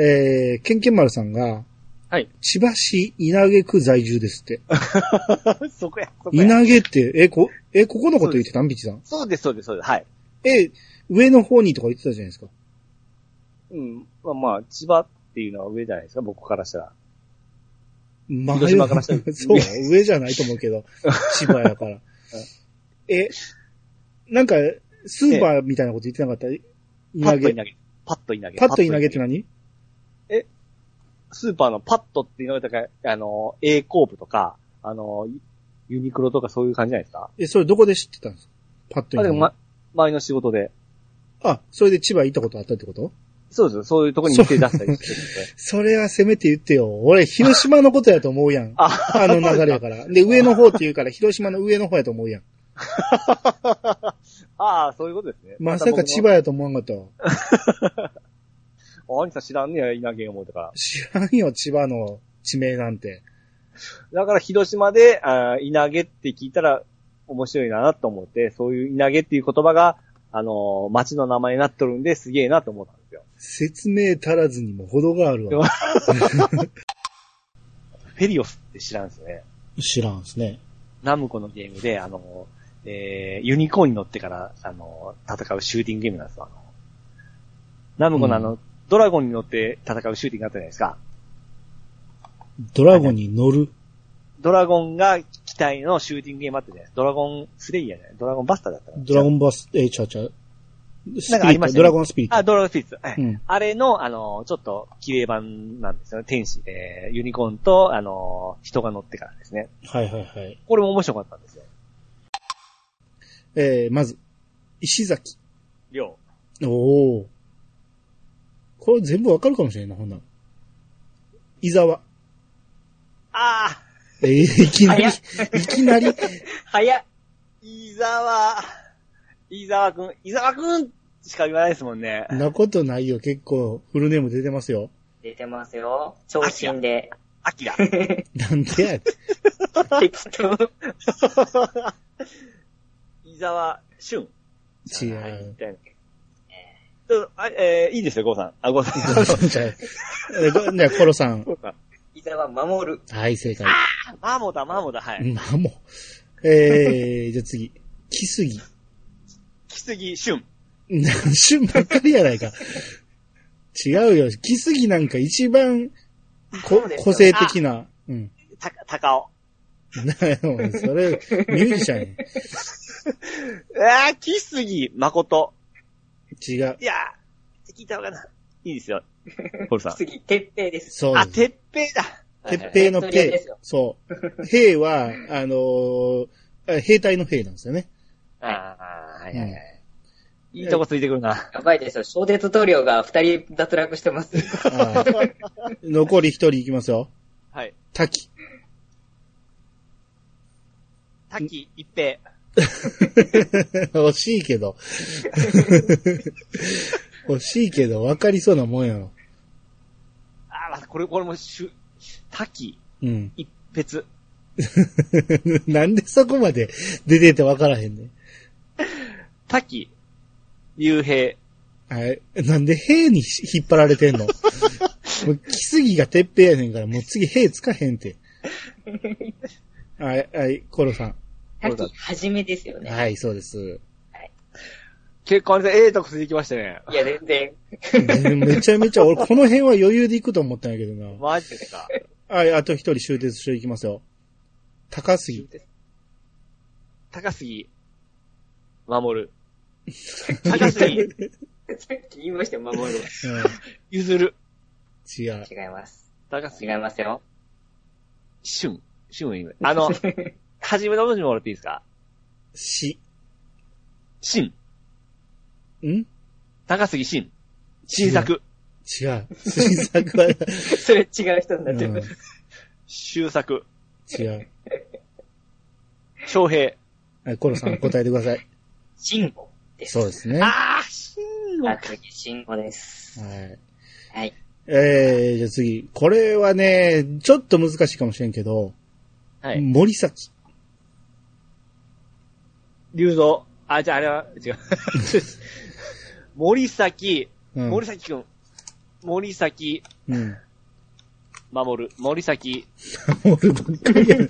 えー、ケンケン丸さんが、はい。千葉市稲毛区在住ですって。そこや、そこや。稲毛って、え、こ、え、ここのこと言ってたん？ビッチさん。そうです、そうです、そうです。はい。え、上の方にとか言ってたじゃないですか。うん。まあまあ、千葉っていうのは上じゃないですか、僕からしたら。ま広島からしたら そう、上じゃないと思うけど、千葉やから。え、なんか、スーパーみたいなこと言ってなかった？パ稲毛。ッと稲毛。パッと稲毛。パッと稲毛って何？スーパーのパッとっていうのが、あの、A コープとか、あの、ユニクロとかそういう感じじゃないですか？え、それどこで知ってたんですか？パッとあ、でも。ま、前の仕事で。あ、それで千葉行ったことあったってこと？そうです。そういうところに店出したりしてるんで。それはせめて言ってよ。俺、広島のことやと思うやん。あ、あの流れやから。で、上の方って言うから、広島の上の方やと思うやん。ああ、そういうことですね。まさか千葉やと思わんかった。あ、兄さん知らんねや、稲毛思うたから。知らんよ、千葉の地名なんて。だから広島で、あー稲毛って聞いたら面白いなと思って、そういう稲毛っていう言葉が、あのー町の名前になっとるんで、すげえなと思ったんですよ。説明足らずにも程があるわ。フェリオスって知らんですね。知らんですね。ナムコのゲームで、あのーえー、ユニコーンに乗ってから、あのー戦うシューティングゲームなんですよ。ナムコのあの、ドラゴンに乗って戦うシューティングあったじゃないですか。ドラゴンに乗る？ドラゴンが機体のシューティングゲームあったじゃないですか。ドラゴンスレイヤーじゃない？ドラゴンバスターだったドラゴンバス、えー、ちゃうちゃう。なんかありましたねド？ラゴンスピリット。あ、ドラゴンスピリッツ。はいうんあれの、あの、ちょっと、綺麗版なんですよね。天使、えー、ユニコーンと、あの、人が乗ってからですね。はいはいはい。これも面白かったんですよ。えー、まず、石崎。りょおお。これ全部わかるかもしれんな、ほんなら。伊沢。あえー、いきなり、早いきなり、早っ。伊沢、伊沢くん、伊沢くんしか言わないですもんね。なことないよ。結構、フルネーム出てますよ。出てますよ。長身で。アキラ。なんでや。適当。伊沢俊。違はい。うあえー、いいですよ、ゴーさん。あ、ゴーさん。じゃあ、えーごじゃあ、コロさん。ゴーさん。伊沢守る。はい、正解。マーモだ、マーモだ、はい。まあもう。えー、じゃあ次。木杉。木杉俊。何旬ばっかりやないか。違うよ。木杉なんか一番、こ個性的な。うん。た、高尾。なよ、それ、ミュージシャンあー、木杉誠。や。違う。いやー、聞いた方がな。いいですよ。ポルさん。次、鉄平です。あ、そうです。てっぺいだ。鉄平のはいはい平。そう。平は、あのーあ兵隊の兵なんですよね。ああ、はいはいはい。いいとこついてくるな。やばいですよ。小鉄塗料が二人脱落してます。あー残り一人いきますよ。はい。滝。滝一平。惜しいけど。惜しいけど、分かりそうなもんやろ。あー、またこれ、これもしゅ、滝うん。一別。なんでそこまで出てて分からへんねん。滝、幽閉。はい。なんで兵に引っ張られてんの？もう、木杉が鉄平やねんから、もう次兵つかへんて。はい、はい、コロさん。滝はじめですよね。はい、そうです。結構あれでええとこついてきましたね。いや、全然。めめちゃめちゃ、俺この辺は余裕で行くと思ったんやけどな。マジですか？はい、あと一人終鉄していきますよ。高杉。高杉、守る。高杉、さっき言いましたよ、守る。うん、譲る。違う。違います。高違い杉、ますよ。俊。俊言う。あの、はじめの文字もらっていいですか？し。新。ん高杉新。新作。違う。新作は、それ違う人になってうんる。終作。違う。昌平。はい、コロさん答えてください。慎吾です。そうですね。はあー、新あ、次、慎吾です。い。はい。えー、じゃあ次。これはね、ちょっと難しいかもしれんけど、はい。森崎。龍造。あ、じゃああれは、違う。森崎、うん森崎くん。森崎、うん。守る、森崎。俺ばっかりやん。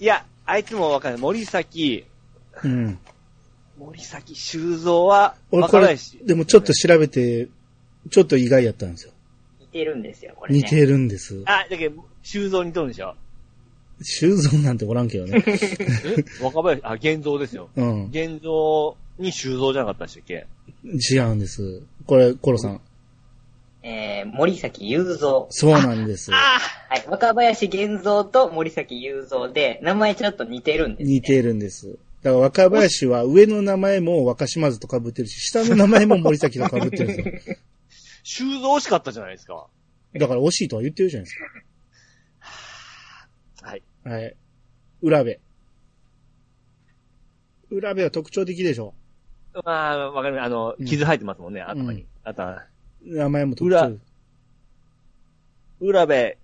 いや、あいつもわかんない。森崎、うん。森崎修造は、俺これわからないし。、でもちょっと調べて、ちょっと意外やったんですよ。似てるんですよ、これね。似てるんです。あ、だけど、修造にとるんでしょ？修造なんておらんけどね。え 若林、あ、現像ですよ。うん。現像に修造じゃなかったでしたっけ？違うんです。これ、コロさん。えー、森崎雄三。そうなんです。はい。若林源三と森崎雄三で、名前ちょっと似てるんです、ね。似てるんです。だから若林は上の名前も若島津と被ってるし、下の名前も森崎と被ってるんですよ。修造惜しかったじゃないですか。だから惜しいとは言ってるじゃないですはい。か。はい。浦部。浦部は特徴的でしょ？まあ、わかります。あのうん、傷入ってますもんね、頭うんに。あとは、名前も特浦徴。浦部、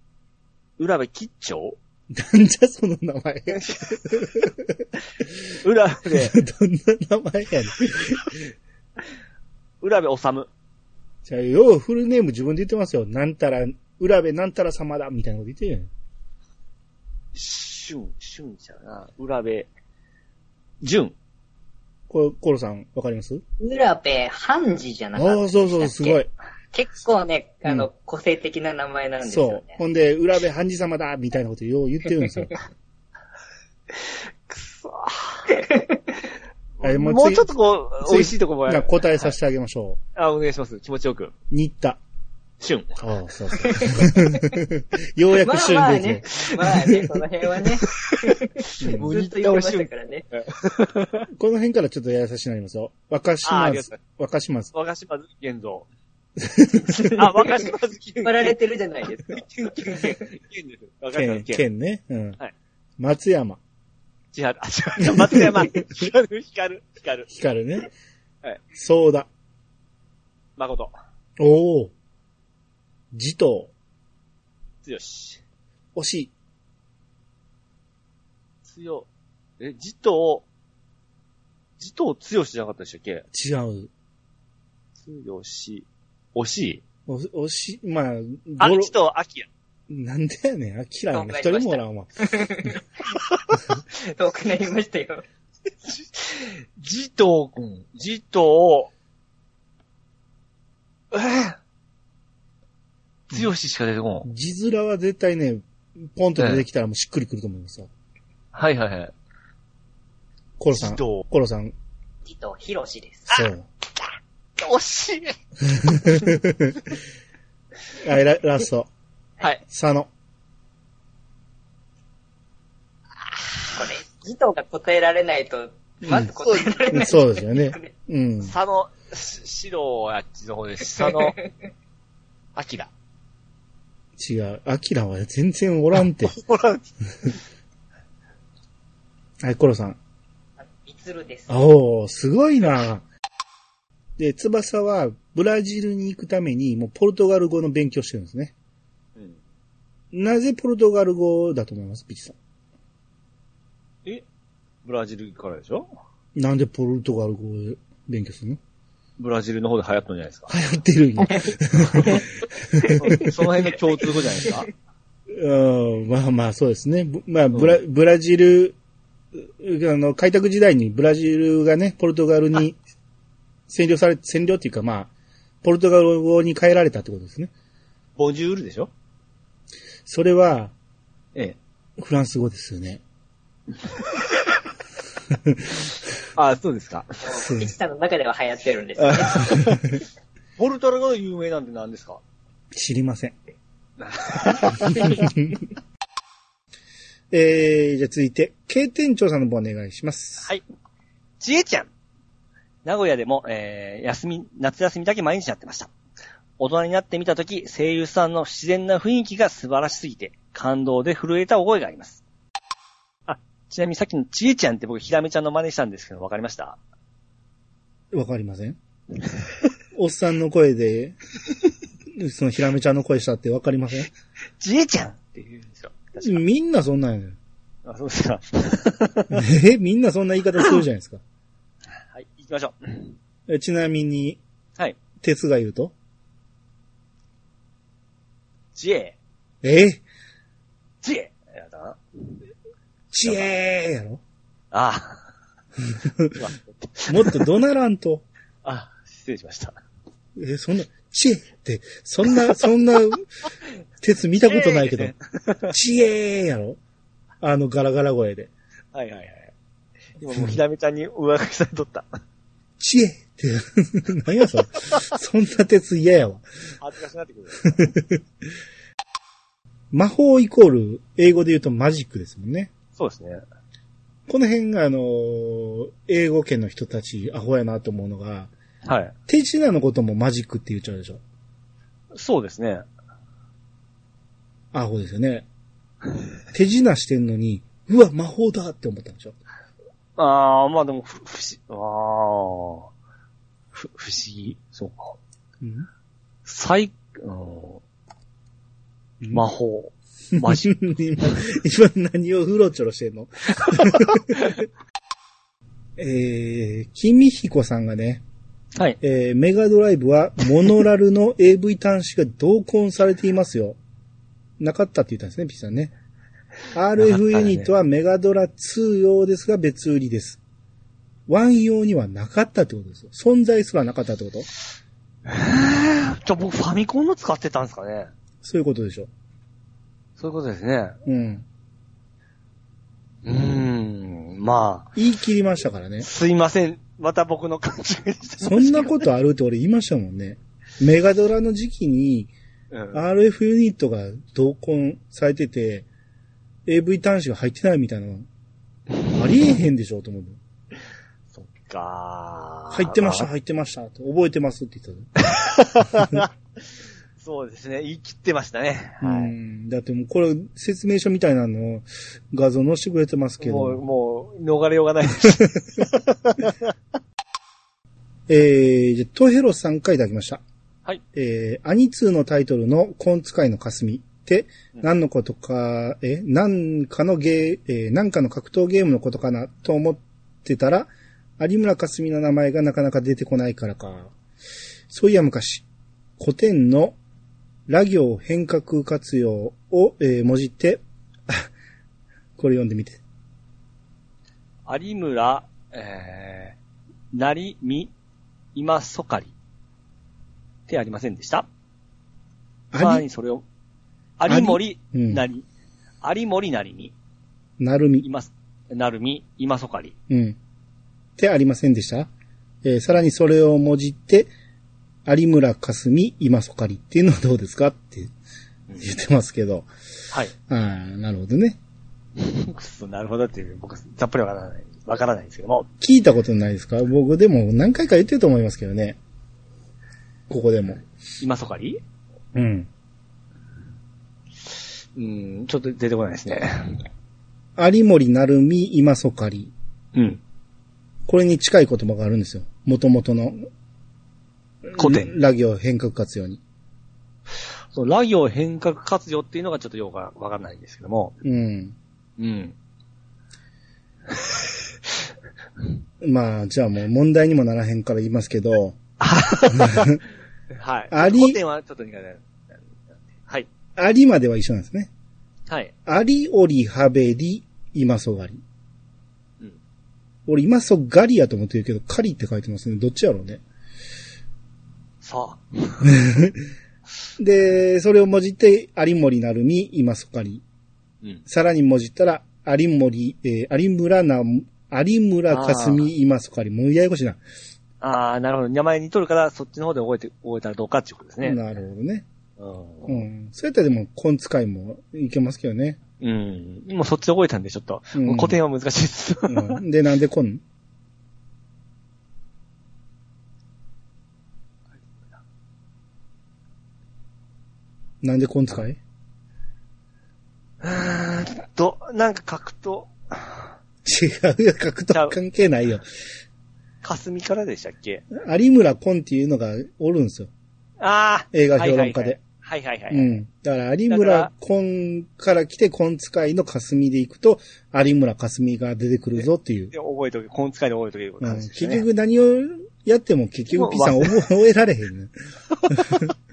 浦部吉兆？なんじゃその名前。浦部、どんな名前やねん。浦部治。じゃあ、ようフルネーム自分で言ってますよ。なんたら、浦部なんたら様だ、みたいなこと言ってるやん。俊、俊ちゃうな。浦部、淳。これ、コロさん、わかります？浦部半次じゃなかったああ、そうそう、すごい。。結構ね、あの、うん個性的な名前なんですそうよね。。ほんで、浦部半次様だ、みたいなことよう言ってるんですよ。くそはいもう次もうちょっとこう、美味しいとこもじゃあ答えさせてあげましょあ、お願いします。気持ちよく。う。新田。俊。ああ、そうそう。ようやくまあ旬でまあね。まあね、その辺はね。う んずっと言ってましたからね。この辺からちょっとやさしになりますよ。若あ島りがとう、若島津。若島津現像。あ、若島津現引っ張られてるじゃないですか。現現現です。若島県。県ね。うんはい。松山、千春、あ、違う、松山、光る、光る、光る。光るね。はい。ソーダ。誠、おお。児童。強し。惜し強、え、じと、じと強しじゃなかったでしたっけ？い。違う。強し、惜しい。お惜しい。まあ、あ、ゴロじと、あきや。なんでやねん。あきらやねん。一人もおらんわ。遠くなりました よ。じと、うん、じと、えー、強ししか出てこん。字面は絶対ね、ポンと出てきたらもうしっくりくると思いますよ。はいはいはい。コロさん。コロさん。じとひろしです。そう。惜しい。はい、ララスト。はい。佐野。これ、じとが答えられないと、まず答えられない。そうですよね。うん。佐野、し白はあっちの方です。佐野、あきら。違う。アキラは全然おらんて。ほら、はい、コロさん。みつるです。おー、すごいなで、翼はブラジルに行くためにもうポルトガル語の勉強してるんですね。うんなぜポルトガル語だと思いますピチさえ？ブラジルからでしょ？ん。なんでポルトガル語を勉強するの？ブラジルの方で流行ったんじゃないですか。流行ってるんや。その辺の共通語じゃないですか？うん、まあまあそうですね。ぶまあブラ、ブラジル、うあの、開拓時代にブラジルがね、ポルトガルに占領され、占領っていうかまあ、ポルトガル語に変えられたってことですね。ボジュールでしょ？それは、ええ。フランス語ですよね。あそうですか。そうピチさんの中では流行ってるんですよね。ポルトガル語で有名なんて何ですか？知りません。えー、じゃあ続いて、K 店長さんの方お願いします。はい。ちえちゃん。名古屋でも、えー、休み、夏休みだけ毎日やってました。大人になってみたとき、声優さんの自然な雰囲気が素晴らしすぎて、感動で震えた覚えがあります。あ、ちなみにさっきのちえちゃんって僕、ひらめちゃんの真似したんですけど、わかりました？わかりません おっさんの声で、そのひらめちゃんの声したってわかりません？ちえちゃんって言うんですよ。みんなそんなんや。あ、そうですか。えみんなそんな言い方するじゃないですか。はい、行きましょう。えちなみに、はい。鉄が言うと？知恵。え？知恵やったかなちえーやろああ。もっと怒鳴らんと。あ、失礼しました。え、そんな、ちえって、そんな、そんな、鉄見たことないけど、ちえーやろあのガラガラ声で。はいはいはい。今もうひなめちゃんに上書きされとった。ちえって、何やそれ。そんな鉄嫌やわ。恥ずかしくなってくる。魔法イコール、英語で言うとマジックですもんね。そうですね。この辺があのー英語圏の人たちアホやなと思うのが、はい。手品のこともマジックって言っちゃうでしょ？そうですね。アホですよね。手品してんのに、うわ、魔法だって思ったんでしょ？ああ、まあでも、ふ、不思、ああ、ふ、不思議。そうか。うん最、うん、魔法。マジ。今、今何をうろちょろしてんの？えー、君彦さんがね、はい。えー、メガドライブはモノラルの AV 端子が同梱されていますよ。なかったって言ったんですね、ピッさんね。RF ユニットはメガドラ2用ですが別売りです。1用にはなかったってことですよ。存在すらなかったってこと？じゃあ僕ファミコンの使ってたんですかねそういうことでしょ。そういうことですね。うん。うーん、まあ、言い切りましたからね。すいません。また僕の勘違いでした。そんなことあるって俺言いましたもんね。メガドラの時期にうん。RF ユニットが同梱されてて、AV 端子が入ってないみたいなの、ありえへんでしょと思う。そっか入ってました、あ入ってましたって覚えてますって言ってた。そうですね。言い切ってましたね。うはい。ん。だってもうこれ説明書みたいなのを画像載せてくれてますけもう、ど。もう、逃れようがないです。えー、じゃあトヘロさんからいただきました。はい。えー、アニツーのタイトルのコン使いの霞ってうん何のことか、え、何かのゲー、えー、何かの格闘ゲームのことかなと思ってたら、有村架純の名前がなかなか出てこないからか。そういや昔、古典のラ行変革活用を、えー、もじって、あ これ読んでみて。有村、えー、成み、今そかり。ってありませんでした？さらにそれを、有森、うんなり、有森なりみ、なるみ。今、なるみ、今そかり。うん。ってありませんでした？えーさらにそれをもじって、有村架純今そかりっていうのはどうですかって言ってますけど。はい。ああ、なるほどね。なるほどっていう、僕、ざっぷりわからない、わからないんですけども。聞いたことないですか？僕でも何回か言ってると思いますけどね。ここでも。今そかり？うん。うん、ちょっと出てこないですね。有森成美今そかり。うん。これに近い言葉があるんですよ。元々の。古典ラ行変革活用に。その、ラ行変革活用っていうのがちょっとよくわからないんですけども。うん。うん。まあ、じゃあもう問題にもならへんから言いますけど、はい。あり？古典はちょっと苦手。はい。ありまでは一緒なんですね。はい。ありおりはべり、今そがり。うん。俺今そがりやと思ってるけど、かりって書いてますね。どっちやろうね。さあ。で、それをもじって、有森なるみ、今そかり。うん。さらにもじったら、有森、えー有村な、有村かすみ、今そかり。もうややこしいな。ああ、なるほど。名前にとるから、そっちの方で覚えて、覚えたらどうかっていうことですね。なるほどね。う。うんん。そうやったらでも、根使いもいけますけどね。うん。もうそっちで覚えたんで、ちょっと。うん古典は難しいです。うん、で、なんでこんなんで根使い？うーんと、なんか書くと、違うよ、格闘関係ないよ。霞からでしたっけ？有村コンっていうのがおるんですよ。ああ映画評論家で。はいはいはい。うん。だから、有村コンから来て、コン使いの霞で行くと、有村霞が出てくるぞっていう。で覚えとけ、この使いで覚えとけることうん。結局何をやっても結局ピさん覚え覚えられへんね。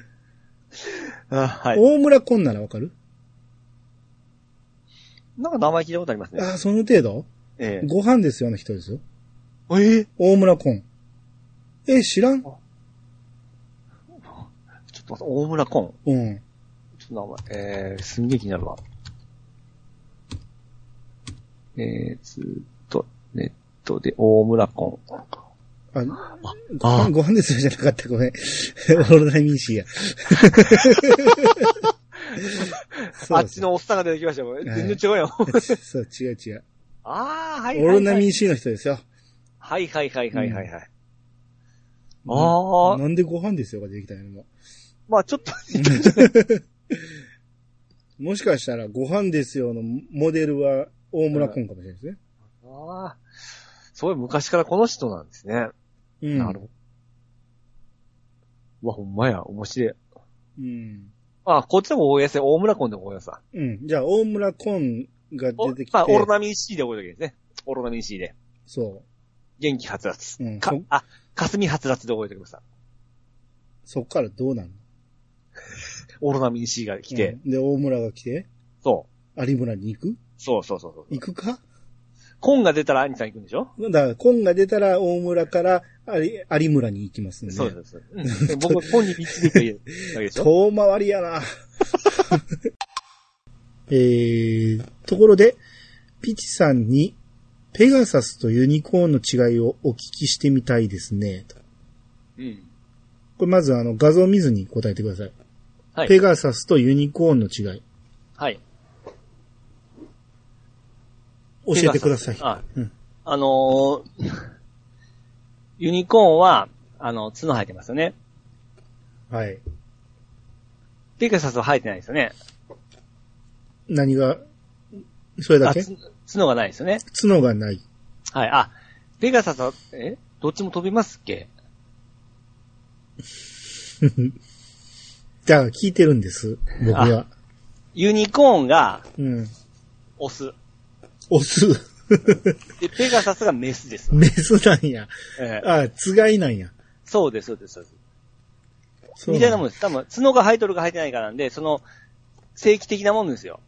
あはい。大村コンならわかる？なんか名前聞いたことありますね。ああ、その程度？ええ。ご飯ですよの人ですよ。ええ大村コン。え、知らん？ちょっと待って、大村コン。うん。ちょっと名前、えー、すんげえ気になるわ。えー、ずーっと、ネットで、大村コン。あ、ごあ飯、ご飯ですよじゃなかった。ごめん。オールナイミンシーや。あっちのおっさんが出てきましたよ。全然違うよ。そう、違う違う。ああ、はいオーはい、はい。ルナミンシーの人ですよ。はいはいはいはいはいはい。うんああなんでご飯ですよが出てきたの？も。まあちょっと、もしかしたら、ご飯ですよのモデルは大村コンかもしれないですね。ああ、そういう昔からこの人なんですね。うん。なるほど。うわ、ほんまや、面白い。うん。あ、こっちでも大安大村コンでも大安さ。うん。じゃあ、大村コンがお出てきて。まあ、オロナミン C で覚えておけですね。オロナミン C で。そう。元気はつらつ。かうんそ、あ、霞はつらつで覚えておきました。そっからどうなんの？オロナミン C が来て。うんで、大村が来て、そう。有村に行く？そうそうそうそう。行くか？コンが出たら兄さん行くんでしょ？だから、コンが出たら大村から有有村に行きますんで。そうです。うんで僕、コンに導いているわけでしょ？遠回りやな。えー、ところで、ピチさんに、ペガサスとユニコーンの違いをお聞きしてみたいですね。とうん。これまずあの画像を見ずに答えてください。はい。ペガサスとユニコーンの違い。はい。教えてください。あ、うんあのー ユニコーンは、あの、角生えてますよね。はい。ペガサスは生えてないですよね。何が、それだあ、けつ角がないですよね。角がない。はい。あ、ペガサスは、え？どっちも飛びますっけ？だから聞いてるんです。僕は。ユニコーンがうん。オス。オス。で、ペガサスがメスです。メスなんや。ええあ、つがいなんや。そうです、そうです、そうです。そうみたいなもんです。多分、角が生えとるか生えてないかなんで、その、正規的なもんですよ。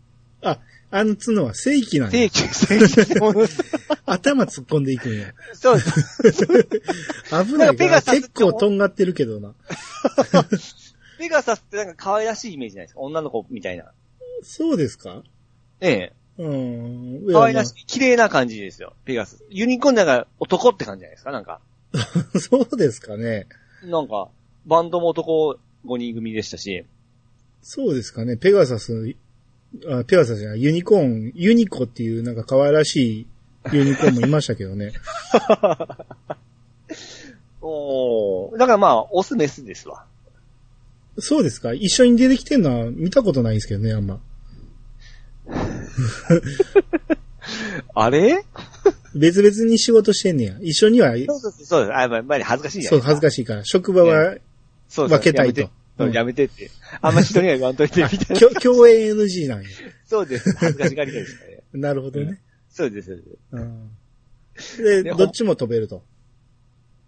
あ、あの角は正規なんや。正規、正規的なものです。頭突っ込んでいくんや。そうです。危ななんかペガサス結構とんがってるけどな。ペガサスってなんか可愛らしいイメージないですか？女の子みたいな。そうですか？ええ。うん。可愛らしいい、綺麗な感じですよ。ペガサス。ユニコーンなんか男って感じじゃないですかなんか。や。そうですかね。なんか、バンドも男5人組でしたし。そうですかね。ペガサス、あペガサスじゃない、ユニコーン、ユニコっていうなんか可愛らしいユニコーンもいましたけどね。おー。だからまあ、オスメスですわ。そうですか？一緒に出てきてんのは見たことないんですけどね、あんま。あれ？別々に仕事してんねや。一緒には、そうです、そうです。あ、やっぱり恥ずかしいじゃそ、う。恥ずかしいから。職場は、そう分けたいとやめてそううんやめてって。あんま人には言わんといて、みたいな。共演 NG なんや。そうです。恥ずかしがりたいですからね。なるほどね。そうです、そうです。うんで、でどっちも飛べると。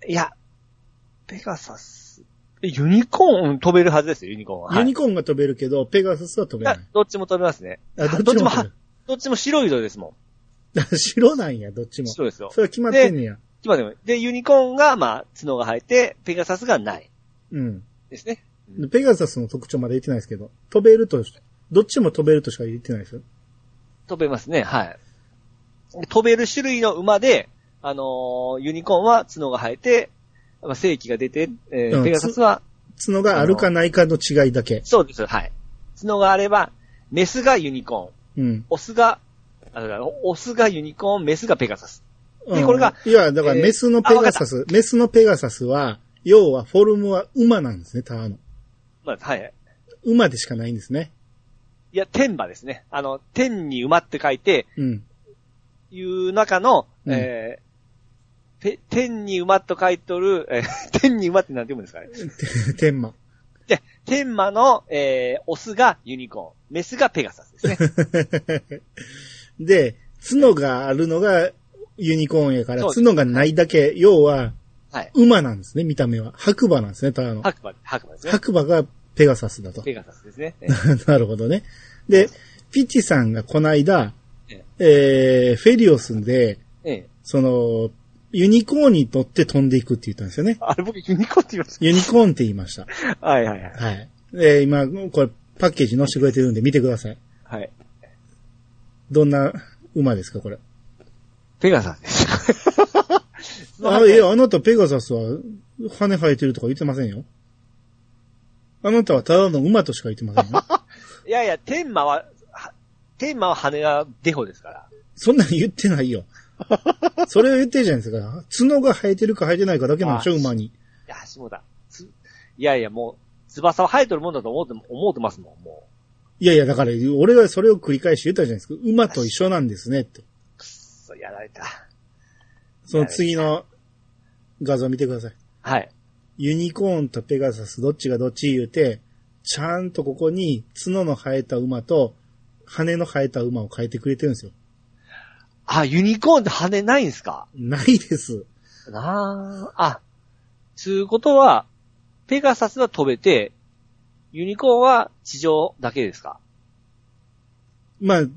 いや、ペガサス。えユニコーン飛べるはずですよ、ユニコーンは。はいユニコーンが飛べるけど、ペガサスは飛べないあ。どっちも飛べますね。あ、どっちも。どっちも白い色ですも 白なんや、どっちん。も。白ですよ。それは決まってんねや。決まってますで、ユニコーンが、まあ、角が生えて、ペガサスがない。うん。ですね。でペガサスの特徴まで言ってないですけど、飛べると、どっちも飛べるとしか言ってないですよ。飛べますね、はい。飛べる種類の馬で、あのーユニコーンは角が生えて、まあ、正規が出て、えーうんペガサスは、角があるかないかの違いだけ。そうです、はい。角があれば、メスがユニコーン、うん。オスが、あだからオスがユニコーン、メスがペガサス。でうんこれがいや、だからえーメスのペガサス、メスのペガサスは、要はフォルムは馬なんですね、ターの。まあ、はい。馬でしかないんですね。いや、天馬ですね。あの、天に馬って書いて、うん。いう中の、うんえー、て天に馬と書いとる、えー 天に馬って何て読むんですかね？天馬。で、天馬の、えー、オスがユニコーン、メスがペガサスですね。で、角があるのがユニコーンやから、角がないだけ、要は、はい。馬なんですね、見た目は。白馬なんですね、ただの。白馬、白馬ですね。白馬がペガサスだと。ペガサスですね。えなるほどね。で、ピッチさんがこの間え、えー、フェリオスで、ええ。その、ユニコーンに乗って飛んでいくって言ったんですよね。あれ僕ユニコーンって言いましユニコーンって言いました。た。はいはいはい。はい。で、今、これ、パッケージ載せてくれてるんで見てください。はい。どんな馬ですか、これ？ペガサスです。あ、いや、あなたペガサスは羽生えてるとか言ってませんよ。あなたはただの馬としか言ってませんよ。いやいや、天馬は、は天馬は羽がデフォですから。そんなん言ってないよ。それを言ってるじゃないですか。角が生えてるか生えてないかだけなんでしょ、あ馬に。いや、下だ。ついやいや、もう、翼は生えとるもんだと思って、思ってますもん、もいやいや、だから、俺がそれを繰り返し言ったじゃないですか。馬と一緒なんですね、って。う。くっそ、やられた。その次の画像見てください。はい。ユニコーンとペガサスどっちがどっち言うて、ちゃんとここに角の生えた馬と羽の生えた馬を変えてくれてるんですよ。あ、ユニコーンって羽ないんすか？ないです。なあ。あ、つうことは、ペガサスは飛べて、ユニコーンは地上だけですか？まあ、う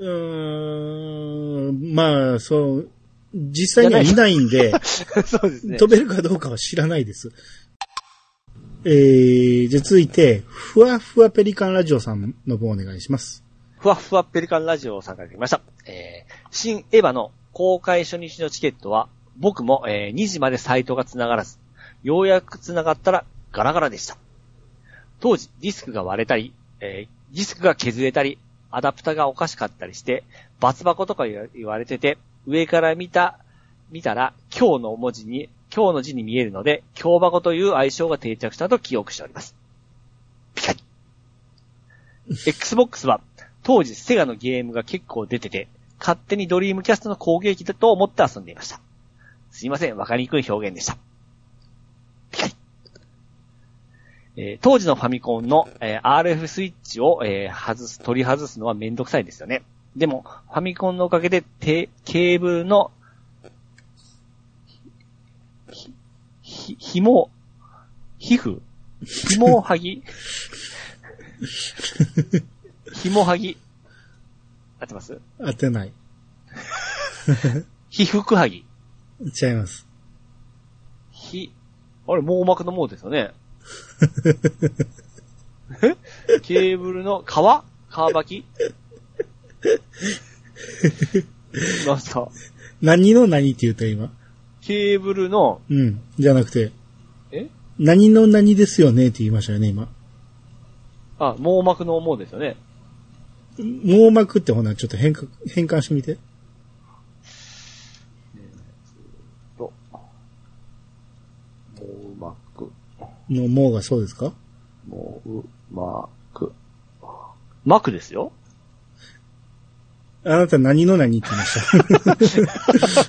ーん、まあ、そう、実際にはいないんで、そうですね。飛べるかどうかは知らないです。えー、じゃあ続いて、ふわふわペリカンラジオさんの分お願いします。ふわふわペリカンラジオを参加いただきました。えー、新エヴァの公開初日のチケットは、僕も、えー2時までサイトが繋がらず、ようやく繋がったらガラガラでした。当時、ディスクが割れたり、えーディスクが削れたり、アダプタがおかしかったりして、バツ箱とか言わ言われてて、上から見た、見たら、今日の文字に、今日の字に見えるので、今日箱という愛称が定着したと記憶しております。ピカリ。Xbox は、当時セガのゲームが結構出てて、勝手にドリームキャストの攻撃だと思って遊んでいました。すいません、わかりにくい表現でした。えー当時のファミコンの、えー RF スイッチを、えー外す、取り外すのはめんどくさいですよね。でも、ファミコンのおかげで、てケーブルの、ひ、ひ、ひも、皮膚ひもはぎ ひもはぎ合ってます？当てない。皮膚はぎ。違います。ひ、あれ、網膜の網ですよね。え ケーブルの皮？皮履き？なんすか何の何って言った今？ケーブルの、うん。じゃなくて、え？何の何ですよねって言いましたよね、今。あ、網膜の網ですよね。網膜ってほな、ちょっと変換、変換してみて。と、網膜、の網がそうですか？網膜。膜ですよあなた何の何ってまし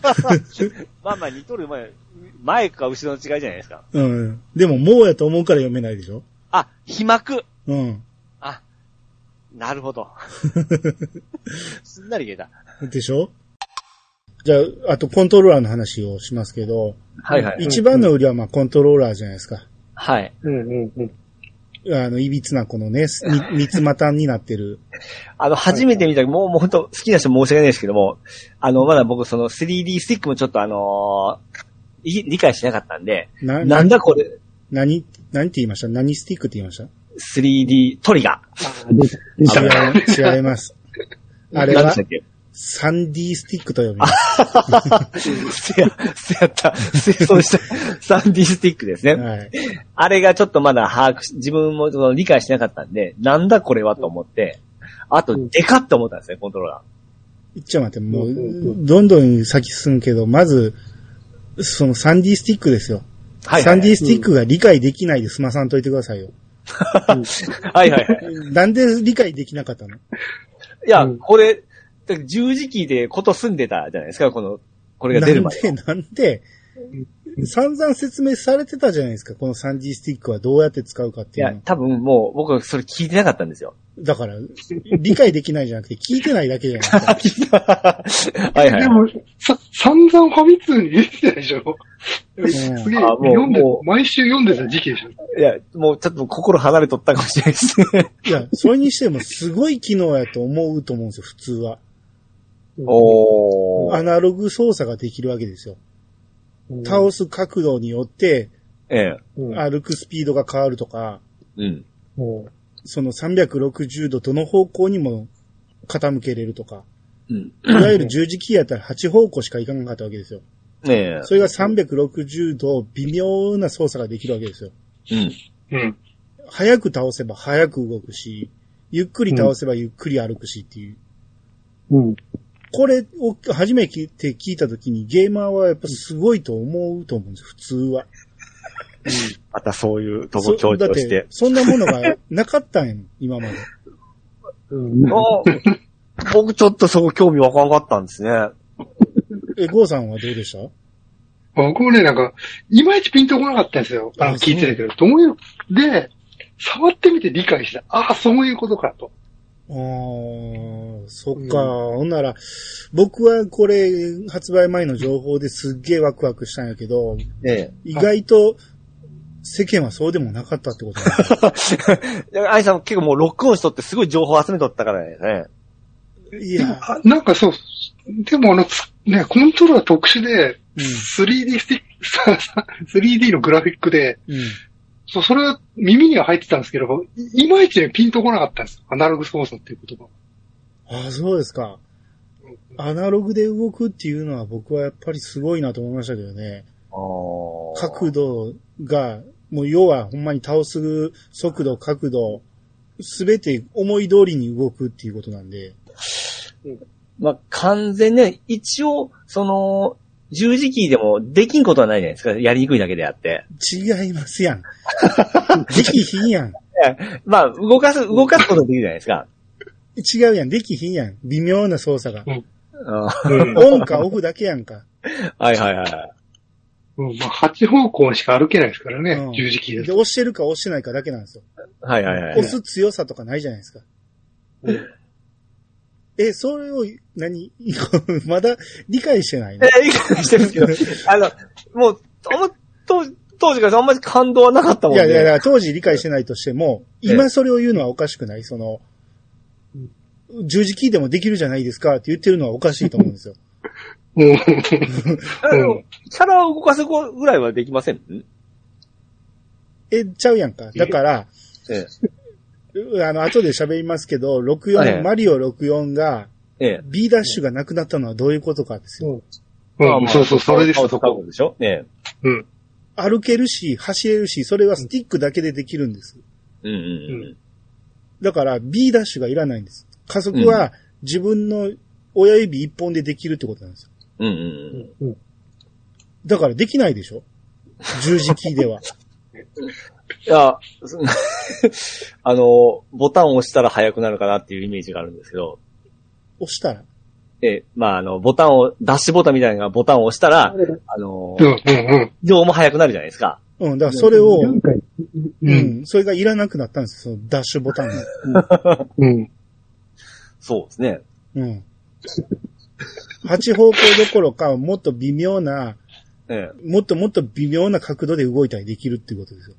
た？まあまあ似とる前、前か後ろの違いじゃないですか。うん。でも、網やと思うから読めないでしょ？あ、皮膜。うん。あ、なるほど。すんなり言えた。でしょ？じゃあ、あとコントローラーの話をしますけど、はいはい。一番の売りはまあコントローラーじゃないですか。はい。うんうんうん。あの、いびつなこのね、み 三つ股になってる。あの、初めて見た時、もう、もう本当好きな人申し訳ないですけども、あの、まだ僕その 3D スティックもちょっとあのーい理解しなかったんで、な、なんだこれ、何、何って言いました？何スティックって言いました？3D トリガー。違い違います。あれは？何でしたっけ？3D スティックと呼びます。せや、せやった。せそうした。3D スティックですね。はい。あれがちょっとまだ把握し、自分もその理解してなかったんで、なんだこれはと思って、あと、でかって思ったんですね、コントローラちょ待って、もう、どんどん先進むけど、まず、その 3D スティックですよ。ー。はいはい、3D スティックが理解できないで済まさんといてくださいよ。はいはいはい。なんで理解できなかったの？いや、これ、十字キーでこと済んでたじゃないですか、この、これが出るまで。なんで、なんで、散々説明されてたじゃないですか。この 3D スティックはどうやって使うかっいやていうの、。多分もう僕はそれ聞いてなかったんですよ。だから、理解できないじゃなくて、聞いてないだけじゃないですか。はいはいで。も、さ、散々ファミ通に出てたでしょ？んすげえ、あもう読んでも、毎週読んでた時期でしょ？いや、もうちょっと心離れとったかもしれないですね。いや、それにしてもすごい機能やと思うと思うんですよ、普通は。おー。アナログ操作ができるわけですよ。倒す角度によって、ええ。うん歩くスピードが変わるとか、うん。うんその360度どの方向にも傾けれるとか、うん。いわゆる十字キーやったら8方向しかいかなかったわけですよ。ええ。それが360度微妙な操作ができるわけですよ。うん。うん。早く倒せば早く動くし、ゆっくり倒せばゆっくり歩くしっていう。うん。これを初めて聞いたときにゲーマーはやっぱすごいと思うと思うんです、普通は。またそういうとそこ強調し。だってて、そんなものがなかったん 今まで。うん。お僕ちょっとそこ興味わかんかったんですね。え、ゴーさんはどうでした？僕もね、なんか、いまいちピンとこなかったんですよ。あの、あ聞いてたけど。どういう、で、触ってみて理解した。ああ、そういうことかと。あー、そっか、ほんなら、僕はこれ、発売前の情報ですっげえワクワクしたんやけど、ええ。意外と、世間はそうでもなかったってことなんだ アイさん結構もうロックオンしとってすごい情報集めとったからね。いや、あなんかそう、でもあの、つね、コントローラー特殊で、うん 3D スティック、3D のグラフィックで、うん。そう、それは耳には入ってたんですけど、いいまいちね、ピンとこなかったんです。アナログ操作っていう言葉。ああ、そうですか。アナログで動くっていうのは僕はやっぱりすごいなと思いましたけどね。角度が、もう要はほんまに倒す速度、角度、すべて思い通りに動くっていうことなんで。まあ、完全ね、一応、その、十字キーでもできんことはないじゃないですか。やりにくいだけであって。違いますやん。できひんやん。まあ、動かす、動かすことはできるじゃないですか。違うやん。できひんやん。微妙な操作が。うん。オンかオフだけやんか。はいはいはい。うん、まあ、8方向しか歩けないですからね、うん十字キーで、です。押してるか押してないかだけなんですよ。はいはいはい。押す強さとかないじゃないですか。え、それを、何？まだ理解してないの？え、理解してるんですけど、あの、もう、あんま、当時、当時からあんまり感動はなかったもんね。いやいやいや、当時理解してないとしても、今それを言うのはおかしくないその、十字キーでもできるじゃないですかって言ってるのはおかしいと思うんですよ。うャラを動かすぐらいはできません？んえ、ちゃうやんか。だから、えあの、後で喋りますけど、64、はいマリオ64が、え。ええ。B ダッシュがなくなったのはどういうことかですよ。うん、そうそう、それです、そそこ。うでしょ？ええ。うん。歩けるし、走れるし、それはスティックだけでできるんです。うんうんうん。だから B ダッシュがいらないんです。加速は自分の親指一本でできるってことなんですよ。うんうんうん。だからできないでしょ？十字キーでは。いや、そ あの、ボタンを押したら速くなるかなっていうイメージがあるんですけど、押したら？ええ、まあ、あの、ボタンを、ダッシュボタンみたいなボタンを押したら、あのう、ん、うん、うん。移動も速くなるじゃないですか。うん、だからそれを、ううん、ん、それがいらなくなったんですよ、そのダッシュボタンが。うん。そうですね。うん。8方向どころか、もっと微妙な、えもっともっと微妙な角度で動いたりできるっていうことですよ。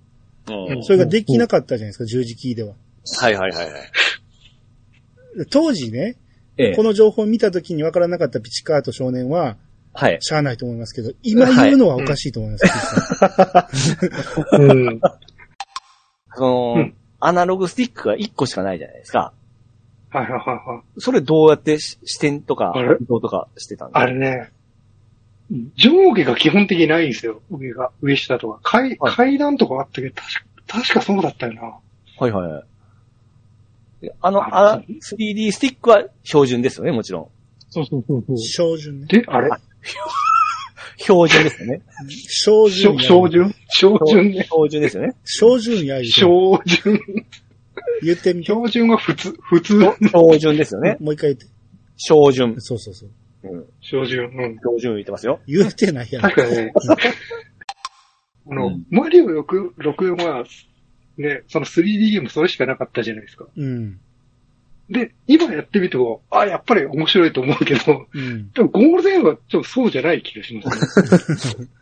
それができなかったじゃないですか、十字キーでは。はいはいはいはい。当時ね、ええこ。の情報を見た時に分からなかったピチカート少年は、はい。しゃあないと思いますけど、今言うのはおかしいと思います。うん。その、うんアナログスティックが1個しかないじゃないですか。はいはいはいはい。それどうやってし視点とかあれ、移動とかしてたんですか？あれね、上下が基本的にないんですよ。上が、上下とか。階はい階段とかあったけど、確か、確かそうだったよな。はいはいはい。であの、ああ 3D スティックは標準ですよね、もちろん。そうそうそうそう。標準ね。で、あれ？標準ですよね。標準や。標準？標準？ね。標準ですよね。標準や言うて標準。言ってみて。標準は普通、普通。標準ですよね。もう一回言って。標準。そうそうそう。うん。標準。うん。標準言ってますよ。言ってないやん。確かにね。あの、うんマリオ6 64は、ね、その 3D ゲームそれしかなかったじゃないですか。うん。で、今やってみても、あ、やっぱり面白いと思うけど、うん。でもゴールデンはちょっとそうじゃない気がしますね。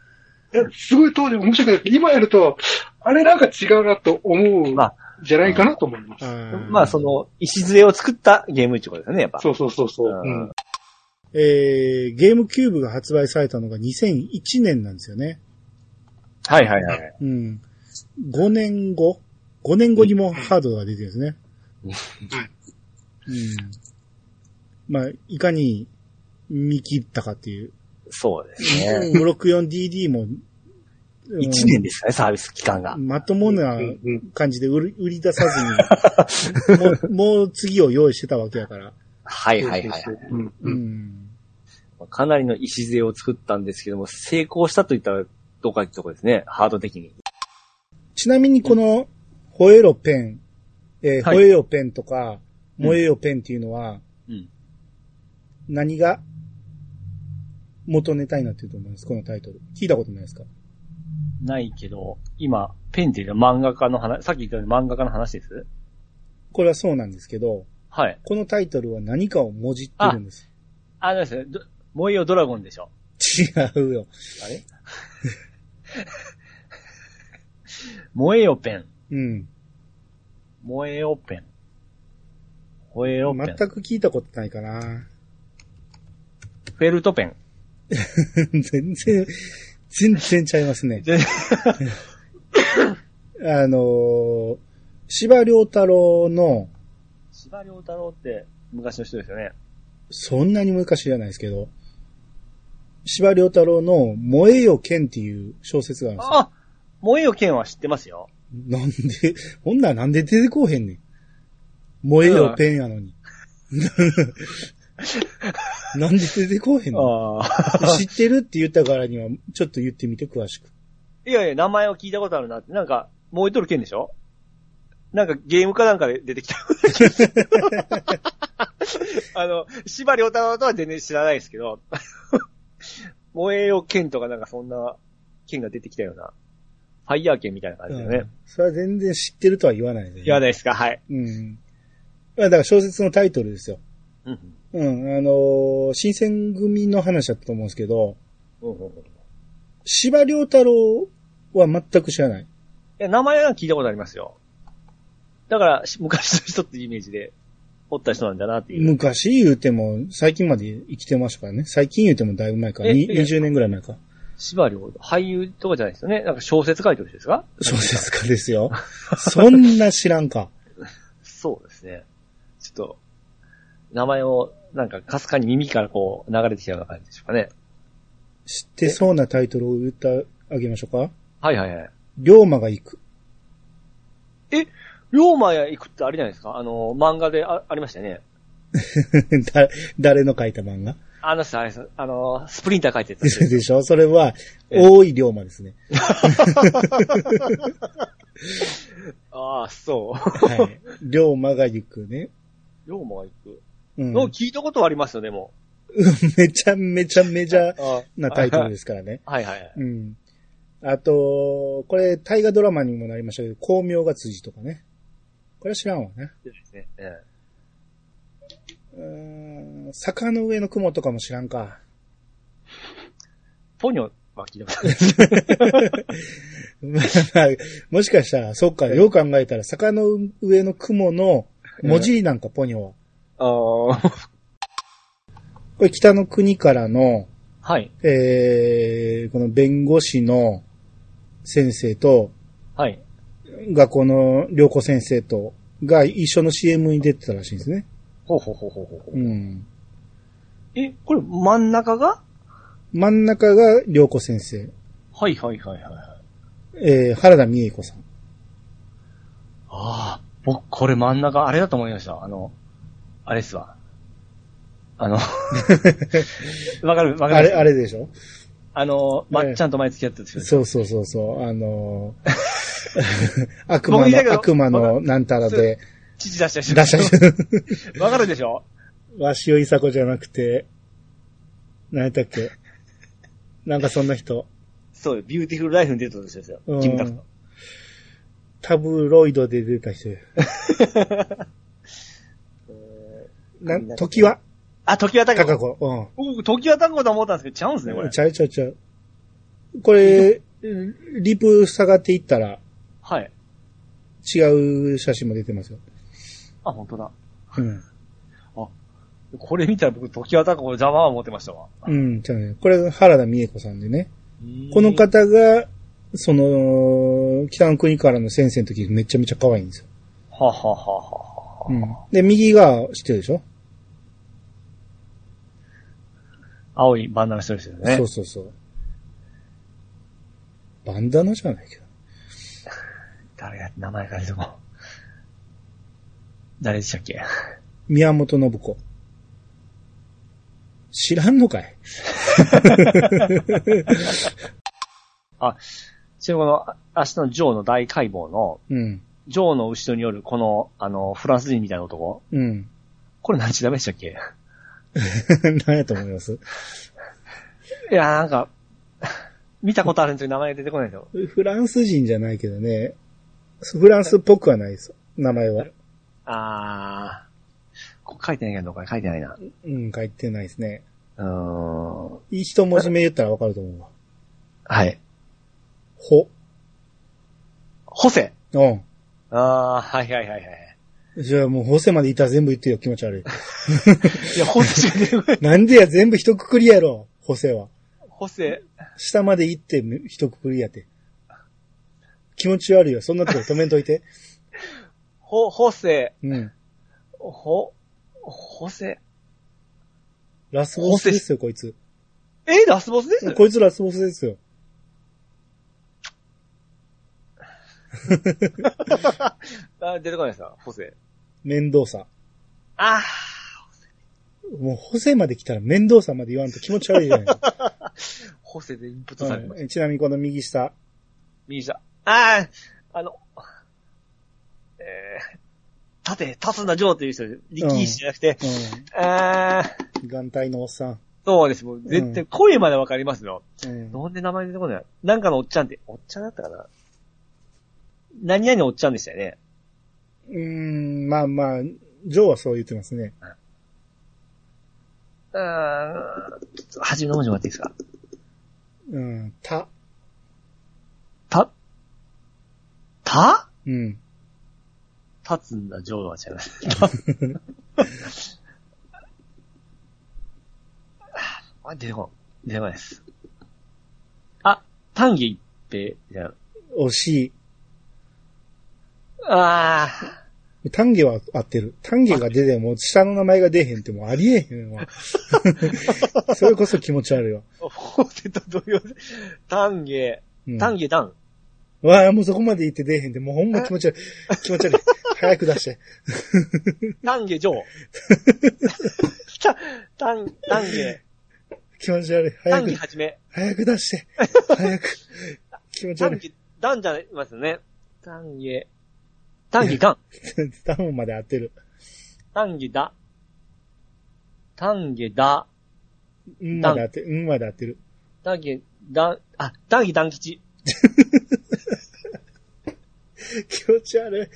いやすごい当時面白かった。今やると、あれなんか違うなと思うまあじゃないかなと思います。ーまあ、そ、の、礎を作ったゲームってことですよね、やっぱ。そうそうそうそう。うんうんえー、ゲームキューブが発売されたのが2001年なんですよね。はいはいはい。うん。5年後 ?5 年後にもハードが出てるんですね。うん。まあ、いかに見切ったかっていう。そうですね。564DD も、うん1年ですかね、サービス期間が。まともな感じで売り売り出さずに、もう、もう次を用意してたわけやから。はいはいはい。かなりの礎を作ったんですけども、成功したといったらどうかってとこですね、ハード的に。ちなみにこの、ホエロペン、えーはいホエロペンとか、うんモエヨペンっていうのは、うん。何が元ネタになってると思います？このタイトル。聞いたことないですか？ないけど、今、ペンっていうのは漫画家の話、さっき言ったように漫画家の話です？これはそうなんですけど、はい。このタイトルは何かをもじってるんです。あのですね、ど燃えよドラゴンでしょ。違うよ。あれ？燃えよペン。うん。燃えよペン。燃えよペン。全く聞いたことないかな。フェルトペン。全然、全然ちゃいますね。全 あのー、司馬遼太郎の、司馬遼太郎って昔の人ですよね。そんなに昔じゃないですけど、司馬遼太郎の燃えよ剣っていう小説があるんですよ。あ燃えよ剣は知ってますよ。なんで、ほんならなんで出てこうへんねん。燃えよペンやのに。なんで出てこうへんの？あ知ってるって言ったからには、ちょっと言ってみて詳しく。いやいや、名前を聞いたことあるなって。なんか、燃えとる剣でしょ？なんかゲームかなんかで出てきた。あの、司馬遼太郎とは全然知らないですけど、燃えよ剣とかなんかそんな剣が出てきたような、ファイヤー剣みたいな感じだよね。うんそれは全然知ってるとは言わないで、ね。言わないですか？はい。うん。まあだから小説のタイトルですよ。うんうん。あのー新選組の話だったと思うんですけど、うんうんうんい司馬遼太郎は全く知らない。や、名前は聞いたことありますよ。だから、し昔の人ってイメージで、おった人なんだなっていう。昔言うても、最近まで生きてましたからね。最近言うてもだいぶ前か。にええ20年ぐらい前か。司馬遼、俳優とかじゃないですよね。なんか小説書いてる人ですか？小説家ですよ。そんな知らんか。そうですね。ちょっと、名前を、なんか、かすかに耳からこう、流れてきたような感じでしょうかね。知ってそうなタイトルを言ってあげましょうか？はいはいはい。龍馬が行く。龍馬や行くってあれじゃないですか？あの、漫画であありましたよね。だ誰の書いた漫画？あのさ、あれですあの、スプリンター書いてるやつ。でしょ？それは、え大井龍馬ですね。ああ、そう。はい。龍馬が行くね。龍馬が行く。うん。の聞いたことはありますよ、でも。めちゃめちゃメジャーあなタイトルですからね。はいはいはい。うん。あと、これ、大河ドラマにもなりましたけど、光明が辻とかね。これは知らんわね。ですね。えうーん、坂の上の雲とかも知らんか。えポニョは聞いたことある。まあもしかしたら、そっか、よく考えたら、坂の上の雲の文字なんか、ポニョは。ああ。これ、北の国からの、はい。えー、この弁護士の先生と、はい。学校の良子先生と、が一緒の CM に出てたらしいんですね。ほうほうほうほうほう。うん。え、これ真ん中が？真ん中が良子先生。はいはいはいはいはい。えー、原田美恵子さん。ああ、僕、これ真ん中、あれだと思いました。あの、あれっすわ。あの、わかるわかるあれ、あれでしょ？あの、まええっちゃんと前付き合ってた人ですそうそうそうそう。あのー 悪魔の、悪魔のなんたらで乳出した人。出した人。わかるでしょ？わしおいさこじゃなくて、何やったっけ？なんかそんな人。そう、ビューティフルライフに出てた人ですよ。うんキムタクの。タブロイドで出た人や。な、時は？あ、時は高高子。子。僕、時は高子と思ったんですけど、ちゃうんですね、これ。うん。ちゃうちゃうちゃう。これ、リプ下がっていったらはい。違う写真も出てますよ。あ、本当だ。うん。これ見たら僕、時は高子邪魔は思ってましたわ。うん、じゃあね。これ原田美恵子さんでね。この方が、その、北の国からの先生の時めちゃめちゃ可愛いんですよ。ははははは。うん。で、右が知ってるでしょ、青いバンダナしてる人ですよね。そうそうそう。バンダナじゃないけど。誰が、名前書いても。誰でしたっけ？宮本信子。知らんのかい？ちなみにこの、あ明日のジョーの大解剖の、うん。ジョーの後ろによるこの、あの、フランス人みたいな男。うん。これ何ちダメでしたっけ？何やと思います？いや、なんか、見たことあるんですけど名前出てこないんですよ。フランス人じゃないけどね。フランスっぽくはないです。名前は。あー。ここ書いてないけど、これ書いてないな。うん、書いてないですね。うーん。一文字目言ったらわかると思うわ。はい。ほ。ホセうん。あー、はいはいはいはい。じゃあもう、ホセまでいったら全部言ってよ、気持ち悪い。いや、ホセしか出てこなんでや、全部一括りやろ、ホセは。ホセ、下まで行って一括りやって。気持ち悪いよ、そんなとこ止めんといて。ホ、ホセ、うん。ホ、ホセ？ラスボスですよ、こいつ。えラスボスです？こいつラスボスですよ。あ出てこないですか？ホセ。面倒さ。あもう、ホセまで来たら面倒さまで言わんと気持ち悪いじゃないですか。ー、ホセでインプットされてました。うんちなみにこの右下。右下。あー、あの、えー、立て、立つな、ジョーという人で、力士じゃなくて、うあー、ん。眼帯のおっさん。そうです。もう絶対、声までわかりますよ。うん。なんで名前出てこない？なんかのおっちゃんって、おっちゃんだったかな？何々のおっちゃんでしたよね。うーん、まあまあ、ジョーはそう言ってますね。うーん、ちょっと初めの文字もらっていいですか？うん、た。た、た？うん。立つんだ、ジョーは違う。あ、出てこん。出てこないです。あ、丹下一平じゃん。惜しい。あ丹下は合ってる。丹下が出ても下の名前が出へんってもうありえへんわ。それこそ気持ち悪いわ。ー、フォーセと同様で、丹下、うん、丹下丹。わあ、もうそこまで言って出へんって、もうほんま気持ち悪い。気持ち悪い。早く出して。丹下ジョー。た、丹、丹下、気持ち悪い。早く丹下、はじめ。早く出して。早く。気持ち悪い。丹下、丹じゃいますよね。丹下、丹下丹。ダウンまで合ってる。丹下だ。丹下だ。うんまで合ってる。うんまで合ってる。丹下、だ、あ、丹下丹吉。気持ち悪い。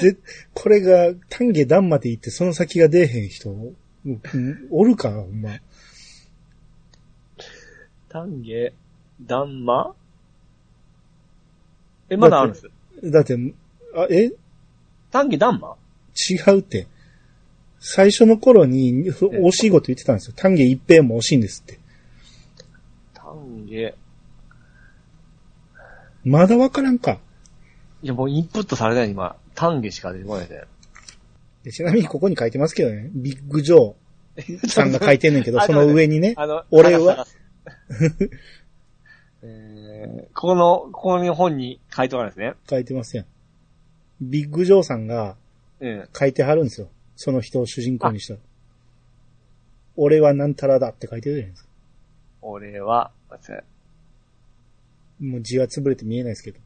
ぜ、これが、丹下段まで行って、その先が出えへん人、うんおるかほんま。丹下、丹馬え、まだあるんです。だって、あ、え？丹下丹馬違うって。最初の頃に、惜しいこと言ってたんですよ。丹下一平も惜しいんですって。丹下。まだわからんか。いや、もうインプットされない今。丹下しか出てこないで。でちなみにここに書いてますけどね。ビッグジョーさんが書いてんねんけど、あその上にね。あの、俺は えー、ここの、ここの本に書いてあるんですね。書いてますやん。ビッグジョーさんがうん。書いてはるんですよ。その人を主人公にした。俺はなんたらだって書いてるじゃないですか。俺は、もう字は潰れて見えないですけど。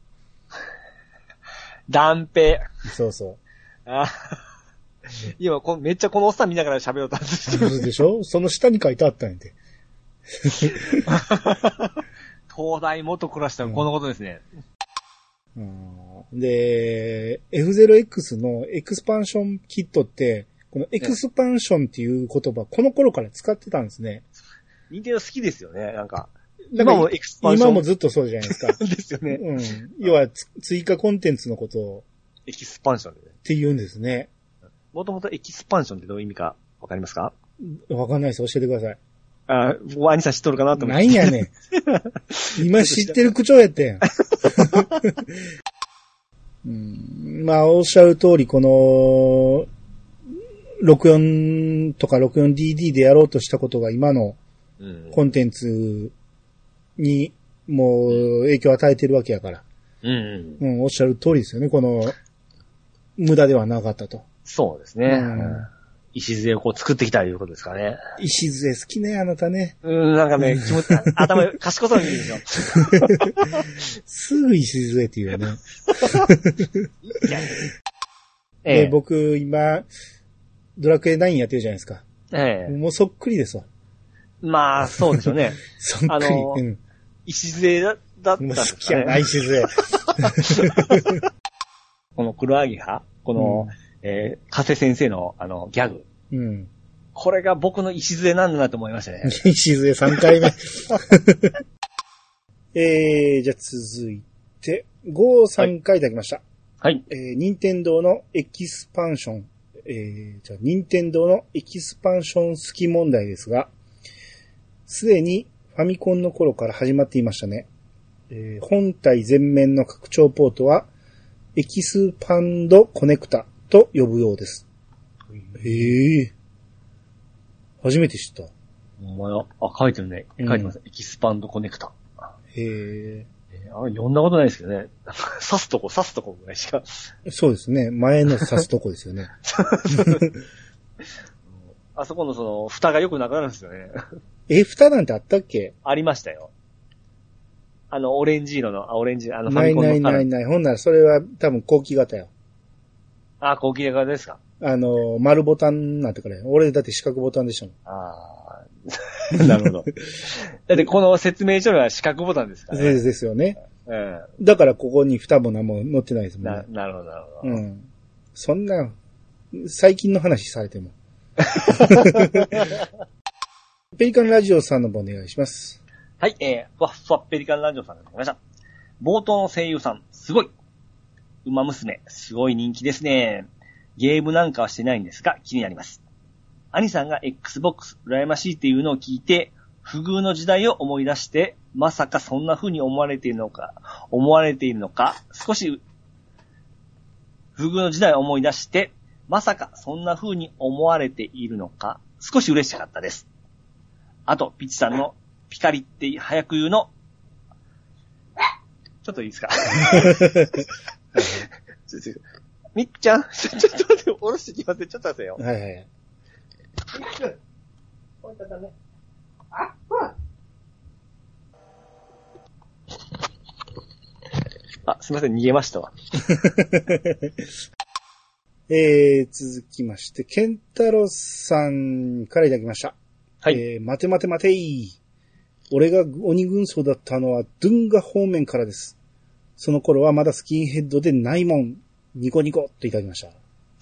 断平。そうそあ今こ、めっちゃこのおっさん見ながら喋ろうとしてう。でしょ？その下に書いてあったんやで。灯台下暗したらこのことですね。うんで、F0X のエクスパンションキットって、このエクスパンションっていう言葉、この頃から使ってたんですね。ニンテンド好きですよね、なんか。今もエクスパンション。今もずっとそうじゃないですか。ですよね。うん。要はつ、追加コンテンツのことをエキスパンションでね。って言うんですね。もともとエキスパンションってどういう意味かわかりますか？わかんないです。教えてください。あ、ワニさん知っとるかなと思って。なんやねん。今知ってる口調やってん。うん、まあ、おっしゃる通り、この、64とか 64DD でやろうとしたことが今のうん。コンテンツにもう影響を与えてるわけやから。うん。うん、おっしゃる通りですよね。この、無駄ではなかったと。そうですね。うん礎をこう作ってきたということですかね。石杖好きね、あなたね。うん、なんかね、気持ち、頭、賢そうに見えるんですよ。すぐ石杖って言うよね。ええで、僕、今、ドラクエ9やってるじゃないですか。ええもうそっくりですわ。まあ、そうでしょうね。そっくり。あのうん。礎だだったんもうですか好きやな、杖。この黒アギハ、この、えー、加瀬先生のあの、ギャグ。うん。これが僕の礎なんだなと思いましたね。石杖3回目。えー、じゃあ続いて、5、3回いただきました。はい。えー、任天堂のエキスパンション。えー、じゃあ、任天堂のエキスパンション好き問題ですが、すでにファミコンの頃から始まっていましたね。えー本体前面の拡張ポートは、エキスパンドコネクタと呼ぶようです。へえ。初めて知った。へお前あ、書いてるね。うん書いてます。エキスパンドコネクタ。え。えーあ読んだことないですけどね。刺すとこ、刺すとこぐらいしか。そうですね。前の刺すとこですよね。あそこのその、蓋がよくなくなるんですよね。え、蓋なんてあったっけ？ありましたよ。あの、オレンジ色の、あ、オレンジ、あの、ファないないないない。ほんならそれは多分後期型よ。あ、高級型ですかあの、丸ボタンなんてから俺だって四角ボタンでしたもん。ああ。なるほど。だってこの説明書には四角ボタンですからね。そうですよね。うん。だからここに蓋も何も載ってないですもんな、ね。なるほど、なるほど。うん。そんな、最近の話されても。ペリカンラジオさんの方お願いします。はい、えー、ふわっふわペリカンラジオさんが来ました。冒頭の声優さん、すごい。馬娘、すごい人気ですね。ゲームなんかはしてないんですが、気になります。兄さんが Xbox 羨ましいっていうのを聞いて、不遇の時代を思い出して、まさかそんな風に思われているのか、思われているのか、少し、不遇の時代を思い出して、まさかそんな風に思われているのか、少し嬉しかったです。あと、ピッチさんのピカリって早く言うの。ちょっといいですか？みっちゃん、ちょっと待って、おろしてきますね。ちょっと待ってよ。はいはい。あ、すいません、逃げましたわ。えー、続きまして、ケンタロスさんからいただきました。はい。えー、待て待て待てい。俺が鬼軍曹だったのはドゥンガ方面からです。その頃はまだスキンヘッドでないもん。ニコニコといただきました。はい、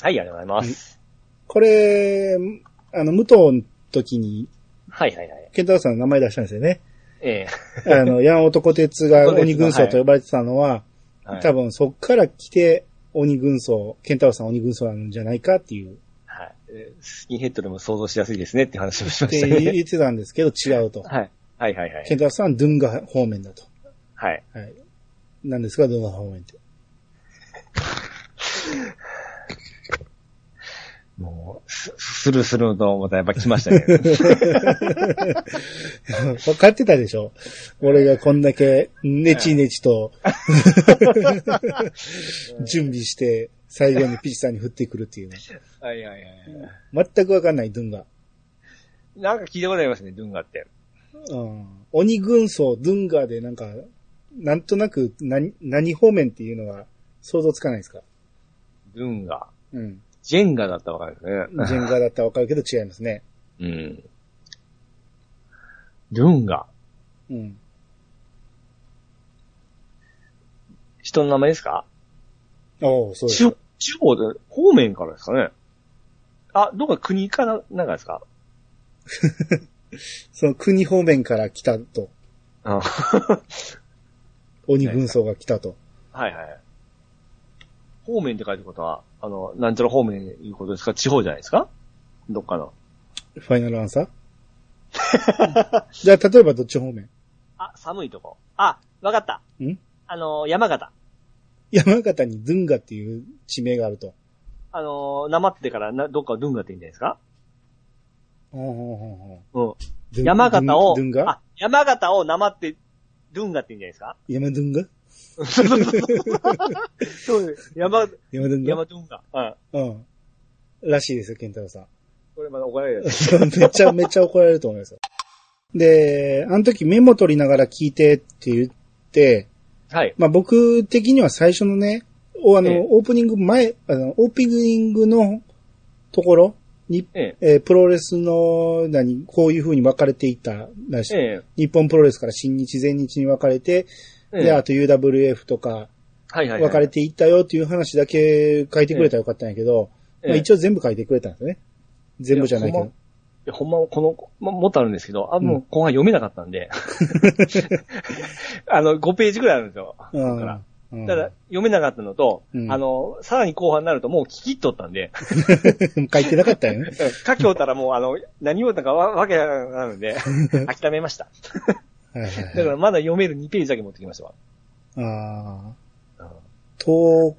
ありがとうございます。これ、あの、武藤の時に、はいはいはい。ケンタロスさんの名前出したんですよね。えあの、ヤン男鉄が 鬼軍曹と呼ばれてたのは、えはい。多分そっから来て、鬼軍曹、ケンタロスさん鬼軍曹なんじゃないかっていう、はい。えースキンヘッドでも想像しやすいですねって話をしまってしたね。言ってたんですけど、違うと。はい。はいはいはい。ケンタロスさんはドゥンガ方面だと。はい。はい。なんですか、ドゥンガ方面って。もう、す、スルスルとまたやっぱ来ましたね。分かってたでしょ？俺がこんだけ、ネチネチと、準備して、最後にピチさんに振ってくるっていうね。はいはいはい。全くわかんない、ドゥンガ。なんか聞いたことありますね、ドゥンガって。うん。鬼軍曹、ドゥンガでなんか、なんとなく何、何方面っていうのは想像つかないですか？ドゥンガ。うん。ジェンガだったらわかるね。ジェンガだったらわかるけど違いますね。うん。ドゥンガ。うん。人の名前ですか？おうそうです地方、地方で、方面からですかねあ、どっか国かな、なんかですか？その国方面から来たと。あ鬼軍曹が来たと。はいはい。方面って書いてることは、あの、なんちゃら方面いうことですか？地方じゃないですか？どっかの。ファイナルアンサー？じゃあ、例えばどっち方面？あ、寒いとこ。あ、わかった。ん？あの、山形。山形にドゥンガっていう地名があると。あの、なまってからな、どっかをドゥンガって言うんじゃないですか？ほうん。うドゥン山形を、あ、山形をなまって、ドゥンガって言うんじゃないですか？山ドゥンガ？そうです。山、山ドゥンガ山ドゥンガ。うん。うん。らしいですよ、ケンタロウさん。これまだ怒られる。めちゃめちゃ怒られると思いますよ。で、あの時メモ取りながら聞いてって言って、はい。まあ僕的には最初のね、おあの、ええオープニング前、あの、オープニングのところに、ええープロレスの、何、こういう風に分かれていったらしい。え。え日本プロレスから新日、全日に分かれて、え。えで、えあと UWF とかはいはいはい。分かれていったよっていう話だけ書いてくれたらよかったんやけど、ええまあ、一応全部書いてくれたんですね。全部じゃないけどいや。ほんま、この、ま、もっとあるんですけど、あ、もう後半読めなかったんで。あの、5ページぐらいあるんですよ。うんだから。うんただ、読めなかったのと、うんあの、さらに後半になるともう聞き入ったんで、書いてなかったよね。書きおったらもうあの、何を言ったかわわけがなるんで、諦めました。はいはいだからはい。まだ読める2ページだけ持ってきましたわ。ああ。闘、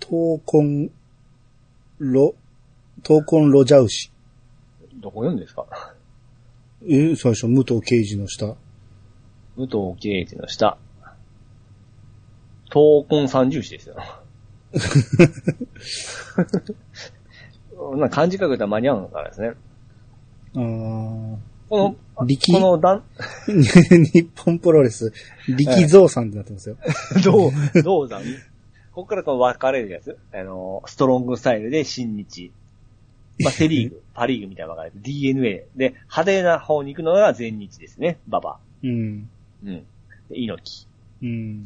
闘魂、ロ、闘魂ロジャウシ。どこ読んですか？え、最初、武藤刑事の下。武藤刑事の下。闘魂三重視ですよ。な漢字書くと間に合うからですね。あーこの、力この段、日本プロレス、力蔵さんってなってますよ。どう、どうだここからこの分かれるやつ。あの、ストロングスタイルで新日。まあ、セリーグ、パリーグみたいな分かれて、DNA。で、派手な方に行くのが全日ですね。ババ。うん。うん。で、猪木。うん。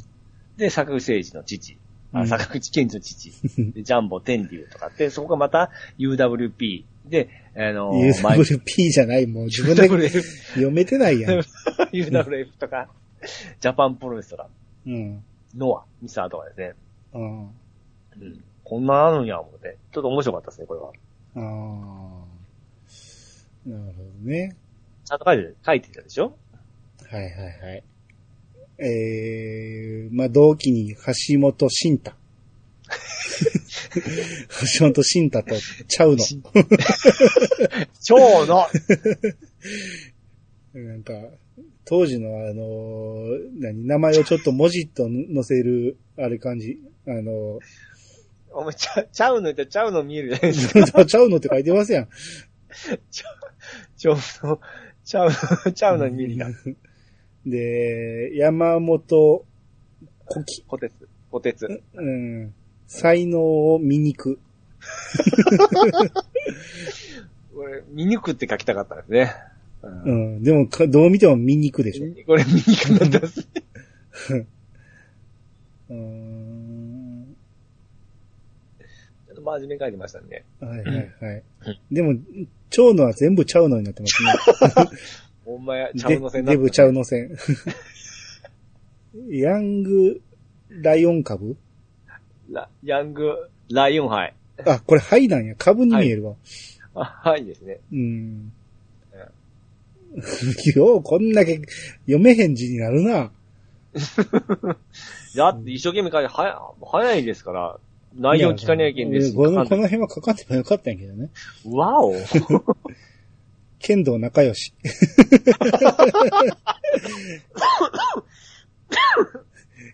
で、坂口誠二の父。あうん坂口健二の父。で、ジャンボ天竜とかって、そこがまた UWP。で、あのー、前 UWP じゃない、もう自分で読めてないやん。UWF とか、ジャパンプロレスとか、うん。ノア、ミサーとかですね。あうん。こんなあるんや、思って。ちょっと面白かったですね、これは。あ。ああ。なるほどね。ちゃんと書いて、書いてたでしょ？はいはいはい。えー、まあ、同期に橋本慎太。橋本慎太とちゃうの。蝶の なんか、当時のあのー何、名前をちょっと文字と載せる、あれ感じ。あのお前、ちゃ、ちゃうのってちゃうの見えるじゃないですか。ー、ちゃうのって書いてますやん。ちょうど、ちゃう、ちゃうのに見えるやん。で、山本古希。小鉄、小鉄。うん。才能を見にく。俺、見抜くって書きたかったんですね。うんうん。でもか、どう見ても見にくでしょ。これ見にくくなんです。うーん。ちょっと真面目に書いてましたね。はいはいはい。でも、ちゃうのは全部ちゃうのになってますね。ほんまや、ちゃうのせんなデブちゃうの線。ヤングライオン株？ラヤング、ライオンハイ。あ、これハイなんや。株に見えるわ。あ、はいですね。うん。よう、こんだけ読めへん字になるな。だって一生懸命書いて、はや、早いですから、内容聞かなきゃいけんです。このこの辺はかかってもよかったんやけどね。わお剣道仲良し。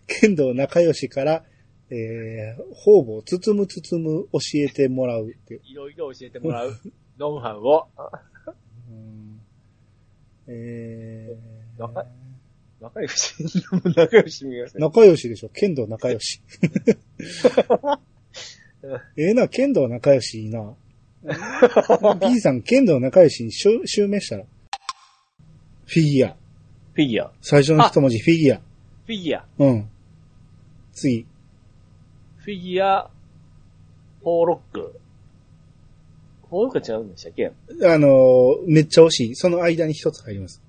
剣道仲良しから、えー、方々、包む包む教えてもらうっていう。いろいろ教えてもらう、ノウハウを。うんえー、仲仲良し、仲良し見ますね。仲良しでしょ？剣道仲良し。ええな、剣道仲良しいいな。B さん、剣道仲良しに襲襲名したら？フィギュア。フィギュア。最初の一文字、フィギュア。フィギュア。うん。次。フィギュア、フォーロック。フォーロックは違うんでしたっけ？あのーめっちゃ惜しい。その間に一つ入ります。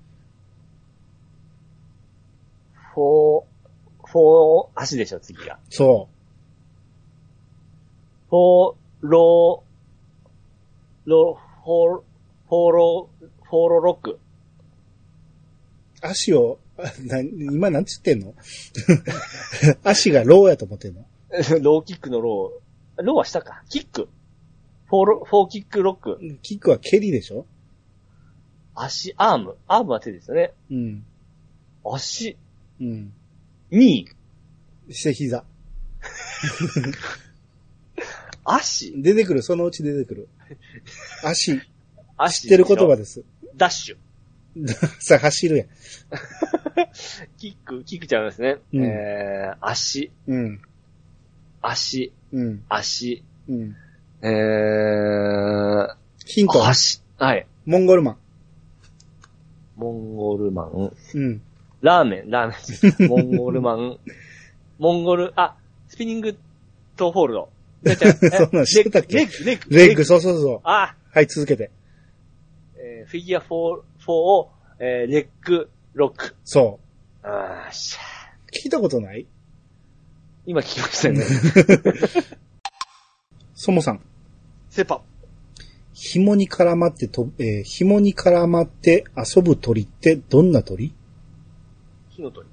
フォー、フォー、足でしょ、次が。そフォー、ロー、ロー、フォー、フォーロー、フォーロロック。う。足を、あな今なんて言ってんの？足がローやと思ってんの？ローキックのロー。ローは下か。キック。フォーロ、フォーキックロック。キックは蹴りでしょ？足、アーム。アームは手ですよね。うん。足、うん。ニー。して膝。足、出てくる、そのうち出てくる。足、足。知ってる言葉です。ダッシュ。さあ、走るやん。キック、キックちゃうんですね。うんえー、足、うん。足、うん。足、うん。えー、ヒント。足、はい。モンゴルマン。モンゴルマン。うん。ラーメン、ラーメン。モンゴルマン。モンゴル、あ、スピニングトホールド。そんなん知ってたっけ？レッグ、レッグ。レッグ、そうそうそう。あ、はい、続けて。えーフィギュア4、4を、えーレッグ、ロック。そあーしゃう。聞いたことない？今聞きましたよね。そもさん。セパ。紐に絡まってと、えー紐に絡まって遊ぶ鳥ってどんな鳥？火の鳥。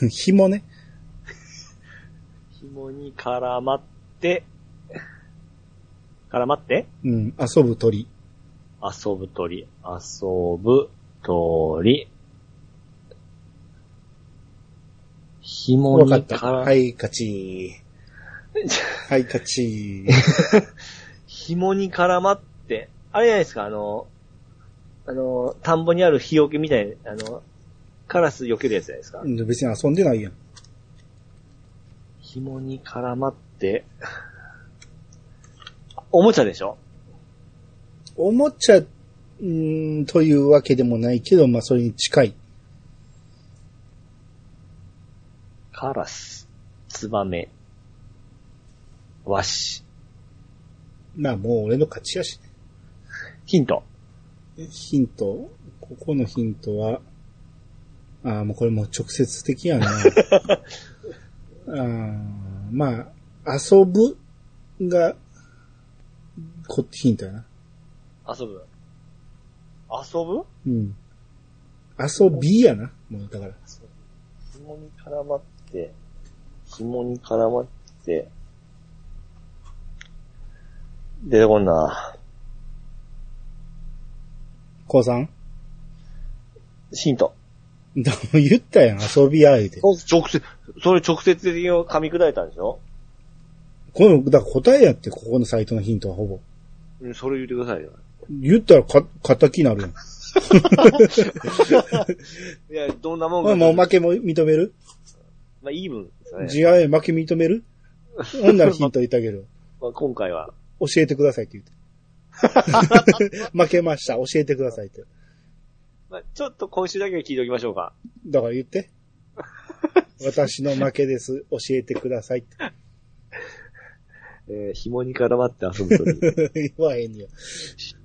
紐ね。紐に絡まって、絡まって？うん、遊ぶ鳥。遊ぶ鳥。遊ぶ鳥。紐にわかった。絡まはい、勝ち。はい、勝ち。紐に絡まって、あれじゃないですか、あの、あの、田んぼにある日よけみたいな、あの、カラス避けるやつじゃないですか。うん別に遊んでないやん。紐に絡まって、おもちゃでしょ？おもちゃ、ん、というわけでもないけど、まあ、それに近い。カラス、ツバメ、ワシ。まあ、もう俺の勝ちやし。ヒント。ヒント、ここのヒントは、ああ、もうこれもう直接的やな。あーまあ、遊ぶが、こヒントやな。遊ぶ？遊ぶ？うん。遊びやな。もうだから。紐に絡まって、紐に絡まって、出てこんな。高さん？ヒント。でも言ったやん、遊びや、言うて。こ直接、それ直接的に噛み砕いたんでしょ？の、だから答えやって、ここのサイトのヒントはほぼ。うん、それ言ってくださいよ。言ったらか、仇になるやん。いや、どんなもんまあもう負けも認める？まあ、イーブンですよね。負け認める？ほんならヒント言ってあげる。まあ、今回は。教えてくださいって言って。負けました、教えてくださいって。まあ、ちょっと今週だけは聞いておきましょうか。だから言って。私の負けです、教えてくださいって。えー、紐に絡まって遊ぶと言わへんよ。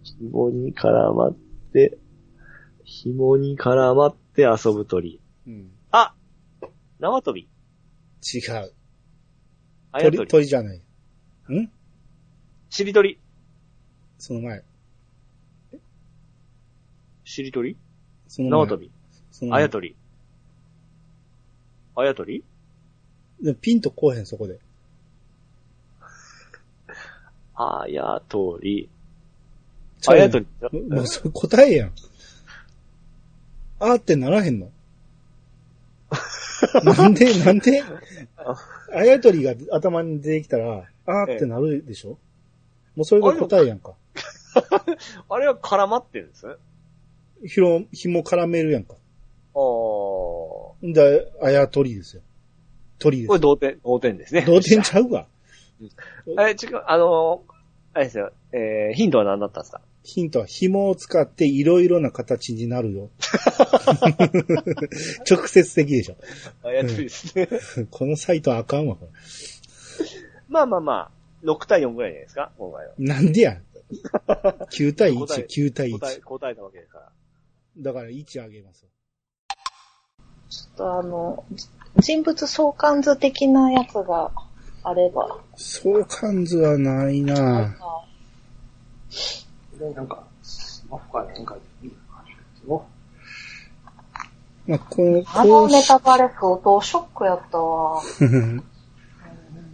紐に絡まって、紐に絡まって遊ぶ鳥。うん。あ縄跳び？違う。鳥、あやとり。鳥じゃない。ん？しりとり。その前。しりとり？その前。縄跳び。その前あやとり。あやとりでもピンとこうへん、そこで。あやとり。あやとり。もうそれ答えやん。あーってならへんの？なんで、なんで？あやとりが頭に出てきたら、あーってなるでしょ？もうそれが答えやんか。あれは 絡まってるんです？ね。ひろ、紐絡めるやんか。あー。こんで、あやとりですよ。鳥ですれ。同点、同点ですね。同点ちゃうわ。え、違う、あのー、あれですよ、えー、ヒントは何だったんですか？ヒントは紐を使っていろいろな形になるよ。直接的でしょ。あやとりですね。このサイトあかんわ、こまあまあまあ、6対4ぐらいじゃないですか、今回は。なんでや。9対答え1、9対答え、1。答えたわけですから。だから1あげます。ちょっとあの、人物相関図的なやつがあれば。相関図はないなで、なんか、スマホかなんかいい感じですよ。まあ、この、あのネタバレ相当ショックやったわ。うん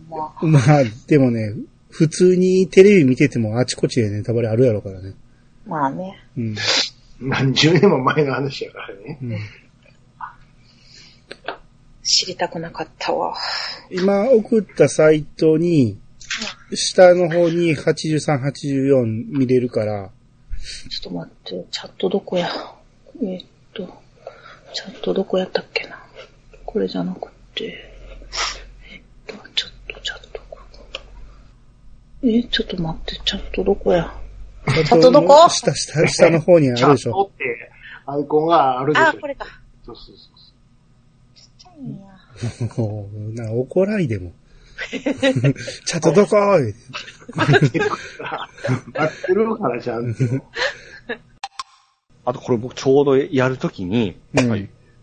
まあ、まあ、でもね、普通にテレビ見ててもあちこちでネタバレあるやろからね。まあね。うん。何十年も前の話やからね。うん知りたくなかったわ。今送ったサイトに、下の方に83、84見れるから、ちょっと待って、チャットどこや？えーっと、チャットどこやったっけな？これじゃなくて、えーっと、ちょっと、チャットここ。えーちょっと待って、チャットどこや？チャャットどこ？下、下、下の方にあチャッるでしょ。トってアイコンがあるでしょ。あ、これか。そうそうそうちっちゃいんや。もうな怒らいでも。チャットどこ待ってるから、待ってるからちゃん。あとこれ僕ちょうどやるときに、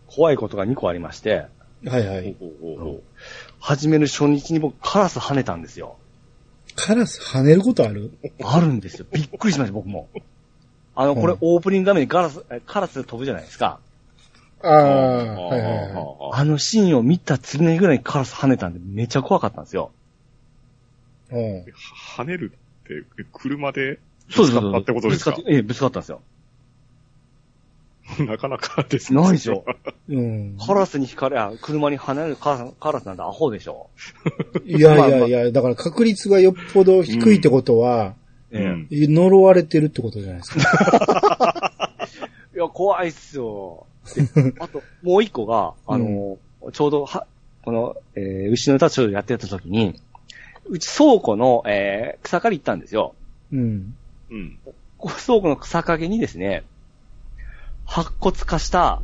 怖いことが2個ありまして、はいはい。始める初日に僕カラス跳ねたんですよ。カラス跳ねることあるあるんですよ。びっくりしました、僕も。あの、これオープニング画面にカラス、カラス飛ぶじゃないですか。ああ、はいはいはい。あのシーンを見た次の日ぐらいにカラス跳ねたんでめっちゃ怖かったんですよ。うん跳ねるって、車でぶつかったってことですか？ええ、ぶつかったんですよ。なかなかですね。ないでしょ。うん。カラスに引かれ、あ、車に跳ねるカラスカラスなんてアホでしょ。いやいやいや、だから確率がよっぽど低いってことは、ええうん。呪われてるってことじゃないですか。いや、怖いっすよ。で あと、もう一個が、あの、ちょうど、は、この、えー、牛の歌ちょうどやってた時に、うち倉庫の、えー、草刈り行ったんですよ。うん。うん。倉庫の草陰にですね、白骨化した、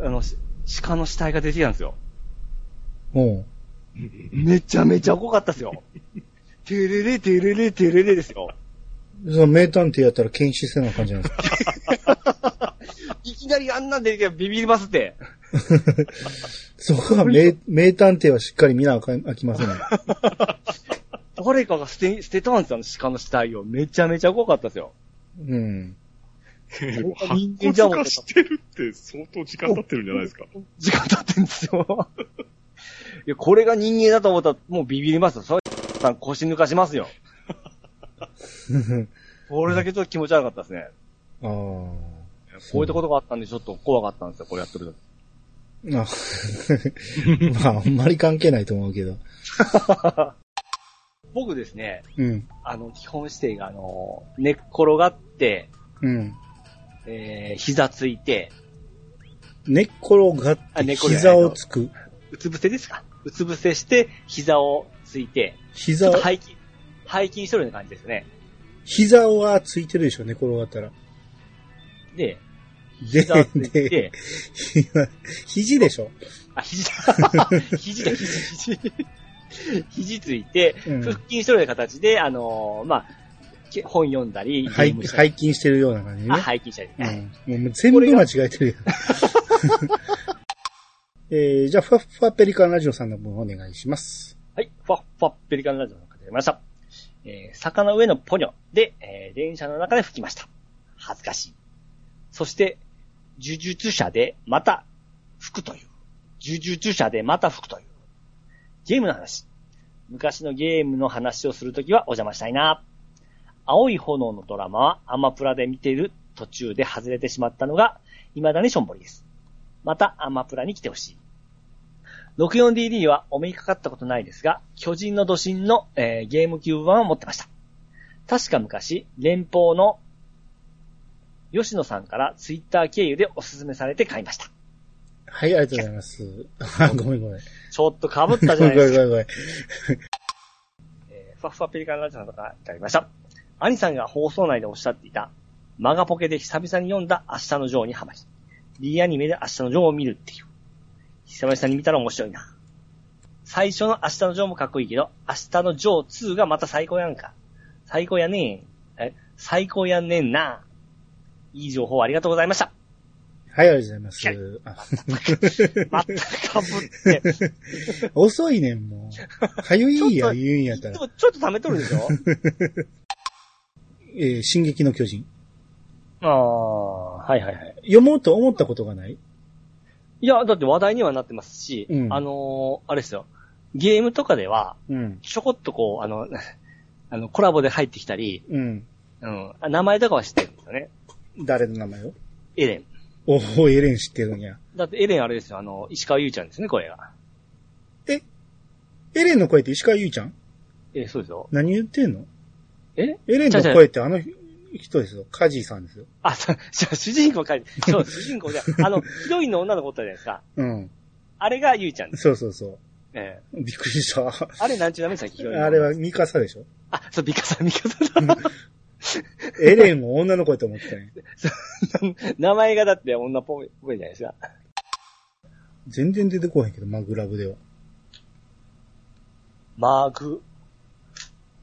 あの、し鹿の死体が出てきたんですよ。うん。めちゃめちゃ怖かったですよ。てれれ、てれれ、てれれですよ。その名探偵やったら検視せなあかんじゃないですか。いきなりあんなん出てきたらビビりますって。そこは名、名探偵はしっかり見なあかん、あきませんね。誰かが捨て、捨てたんですよ、あの鹿の死体を。めちゃめちゃ怖かったですよ。うん。人白間じゃん骨化してるって相当時間経ってるんじゃないですか。時間経ってんですよ。いや、これが人間だと思ったらもうビビりますよ。そういうさん腰抜かしますよ。これだけちょっと気持ち悪かったですね。ああ。こういったことがあったんでちょっと怖かったんですよ、これやってる時。あ まあ、あんまり関係ないと思うけど。僕ですね、うん。あの、基本指定が、あの、寝っ転がって、うん。えー、膝ついて、寝っ転がって膝をつく？うつ伏せですか？うつ伏せして、膝をついて、ち膝ょっと、背筋、背筋しとるような感じですね。膝はついてるでしょ、寝転がったら。で、で膝つい、で、て、肘でしょ？あ、肘だ。肘だ、肘、肘。肘ついて、うん腹筋しとるような形で、あのーまあ、け本読んだり、ゲ背筋してるような感じね。あ、背筋したりね。うん。もう全部間違えてるやん。えー、じゃあ、ふわっふわペリカンラジオさんの分お願いします。はい、ファッファッペリカンラジオの方出ました。えー、坂の上のポニョで、えー、電車の中で吹きました。恥ずかしい。そして、呪術者でまた吹くという。呪術者でまた吹くという。ゲームの話。昔のゲームの話をするときはお邪魔したいな。青い炎のドラマはアマプラで見ている途中で外れてしまったのが、未だにしょんぼりです。またアマプラに来てほしい。64DD はお目にかかったことないですが、巨人の土神の、えーゲームキューブ版を持ってました。確か昔、連邦の吉野さんからツイッター経由でおすすめされて買いました。はい、ありがとうございます。あ、ごめんごめん。ちょっと被ったじごゃないですか。め んごめんごめん。えーファッファペリカンラジオさんからいただきました。兄さんが放送内でおっしゃっていた、マガポケで久々に読んだ明日のジョーにハマり、D アニメで明日のジョーを見るっていう。久々に見たら面白いな。最初の明日のジョーもかっこいいけど、明日のジョー2がまた最高やんか。最高やねん。え、最高やねんな。いい情報ありがとうございました。はい、ありがとうございます。あ またかぶって。遅いねん、もう。はゆいや、言うんやったら。でもちょっと溜めとるでしょ？えー進撃の巨人。ああ、はいはいはい。読もうと思ったことがない？いや、だって話題にはなってますし、うんあのーあれですよ。ゲームとかでは、うん。ちょこっとこう、あの、あの、コラボで入ってきたり、うん。うん、あ名前とかは知ってるんですよね。誰の名前を？エレン。おお、エレン知ってるんや。だってエレンあれですよ、あの、石川優ちゃんですね、声が。エレンの声って石川優ちゃん？え、そうですよ。何言ってんの？え？エレンの声ってあの人ですよ。カジーさんですよ。あ、そう、主人公かい、そう、主人公じゃ、あの、ヒロインの女の子おったじゃないですか。うん。あれが優ちゃんです。そうそうそう。えびっくりした。えあれなんちゅう名前でしたっけ？ヒロインのあれはミカサでしょあ、そう、ミカサ、ミカサだ。エレンも女の声と思ってたね。名前がだって女っぽいぽいじゃないですか。全然出てこへんけど、マグラブでは。マーグ？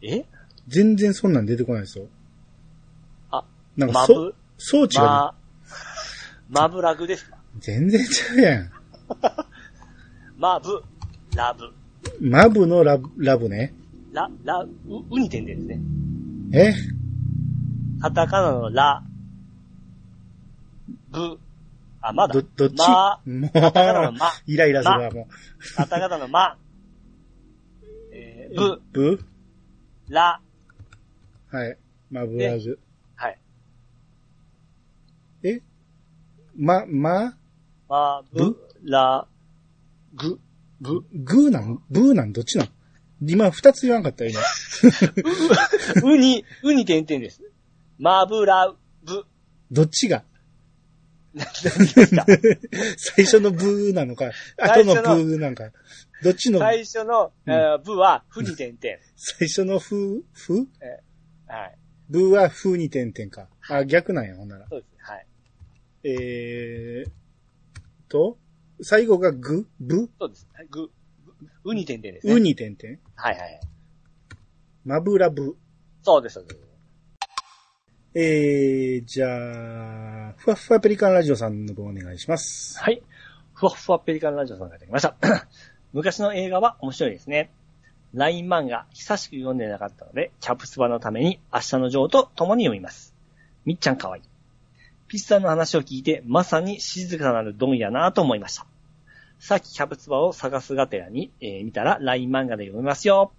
え？全然そんなん出てこないですよ。あ、なんかそ、マブ、装置が、マ、マブラグですか？全然ちゃうやん。マブ、ラブ、マブのラブ、ラブね。ラ、ラ、う、うに点々ですね。え？カタカナのラ、ブ、あ、まだ。ど、どっち？ま、もう、カタカナのマ、イライラするわ、もカタカナのマ、えー、う。ブ、ブラ、はい。マブラグ。はい。え？ま、ま、マブ、ラ、グ、ブ、グーなん？ブーなん？どっちなん？今二つ言わんかったよ、今。ウに、ウに点々です。マブラ、ブ、どっちが？最初のブーなのか、後のブーなんか。どっちの、最初の、えーブは、フに点々。最初のフー、フーはい。ブーはフーに点々か。あ、逆なんや、ほんなら。そうですね。はい。えー、と、最後がグブそうです。はいグ、ウに点々ですね。ウに点々はいはい。マブラブ。そうです、そうです。えー、じゃあ、ふわふわペリカンラジオさんの方お願いします。はい。ふわふわペリカンラジオさんがいただきました。昔の映画は面白いですね。ライン漫画、久しく読んでなかったので、キャプツバのために明日のジョーと共に読みます。みっちゃんかわいい。ピッさんの話を聞いて、まさに静かなるドンやなと思いました。さっきキャプツバを探すがてらに、えー見たら、ライン漫画で読みますよ。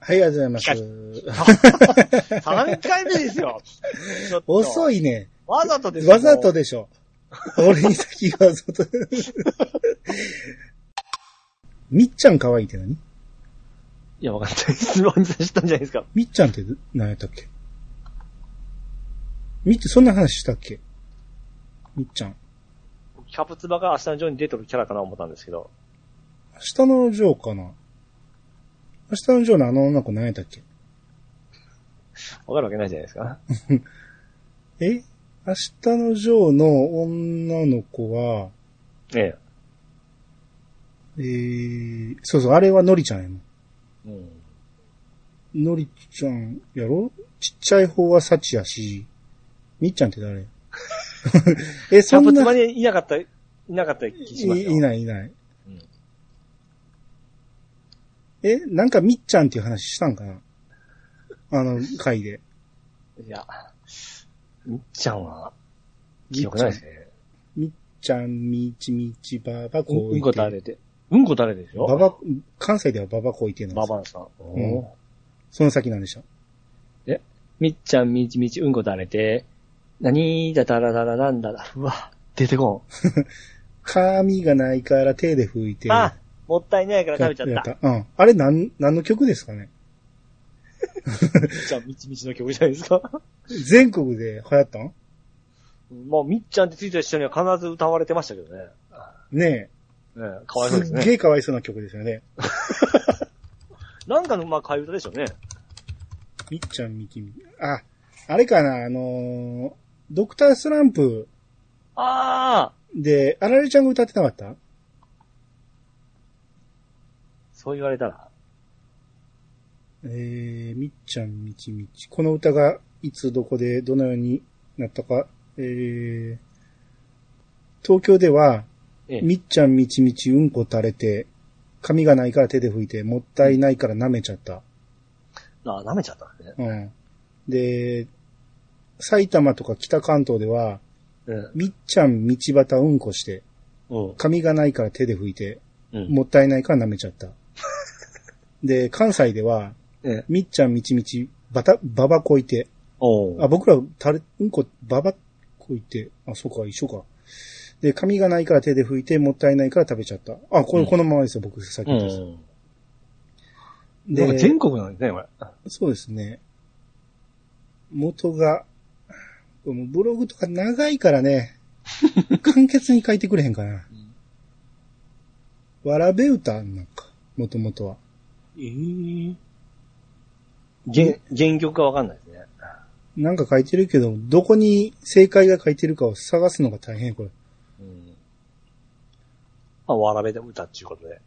はい、ありがとうございます。3回 目ですよ。遅いね。わざとですよわざとでしょ。俺に先わざと。みっちゃん可愛いって何？いや、わかんないです。ワンさん知ったんじゃないですか。みっちゃんって何やったっけ？みっちゃん、そんな話したっけ？みっちゃん。キャプツバが明日のジョーに出てるキャラかな思ったんですけど。明日のジョーかな明日のジョーのあの女の子何やったっけ？わかるわけないじゃないですか。え？明日のジョーの女の子は、ええー、そうそう、あれはのりちゃんやもん。え。うん。のりちゃんやろ？ちっちゃい方はサチやし、みっちゃんって誰？え、そんな、いにいなかった、いなかった気しますよ。いないいない。うんえ、なんかみっちゃんっていう話したんかな？あの回で。いや、みっちゃんは、記憶ないですね。みっちゃん、みちみちばばこうんうんこ垂れて。うんこ垂れてでしょ？ばば、関西ではばばこいてるの。ババンさん。その先なんでした。みっちゃんみちみちうんこ垂れて、なにーだだらだらなんだら、うわ、出てこ髪 がないから手で拭いて。ん。あ、もったいないから食べちゃやった。うん。あれなん、何の曲ですかね？みっちゃんみちみちの曲じゃないですか？全国で流行ったん？もうみっちゃんってついた人には必ず歌われてましたけどね。ねねえ、かえ。わいそうですね。すっげえかわいそうな曲ですよね。なんかの、まあ、替え歌でしょうね。みっちゃんみきみ。あ、あれかな、あのードクタースランプああで、あられちゃんが歌ってなかった？そう言われたら？えー、みっちゃんみちみち。この歌がいつどこでどのようになったか。えー、東京では、ええみっちゃんみちみちうんこ垂れて、髪がないから手で拭いて、もったいないから舐めちゃった。あ、舐めちゃったね。うん。で、埼玉とか北関東では、うん。みっちゃん道端うんこして、うん。髪がないから手で拭いて、うん。もったいないから舐めちゃった。で、関西では、ええ。みっちゃんみちみち、ばた、ばばこいて、おあ、僕ら、たれ、うんこ、ばばこいて、あ、そうか、一緒か。で、髪がないから手で拭いて、もったいないから食べちゃった。あ、これ、うんこのままですよ、僕、さっきう言ったやん。つでも全国なんですね、これ。そうですね。元が、このブログとか長いからね、簡潔に書いてくれへんかな。わらべ歌なんか、もともとは。ええ原、原曲がわかんないですね。なんか書いてるけど、どこに正解が書いてるかを探すのが大変、これ。うん。まあ、わらべで歌っていうことで。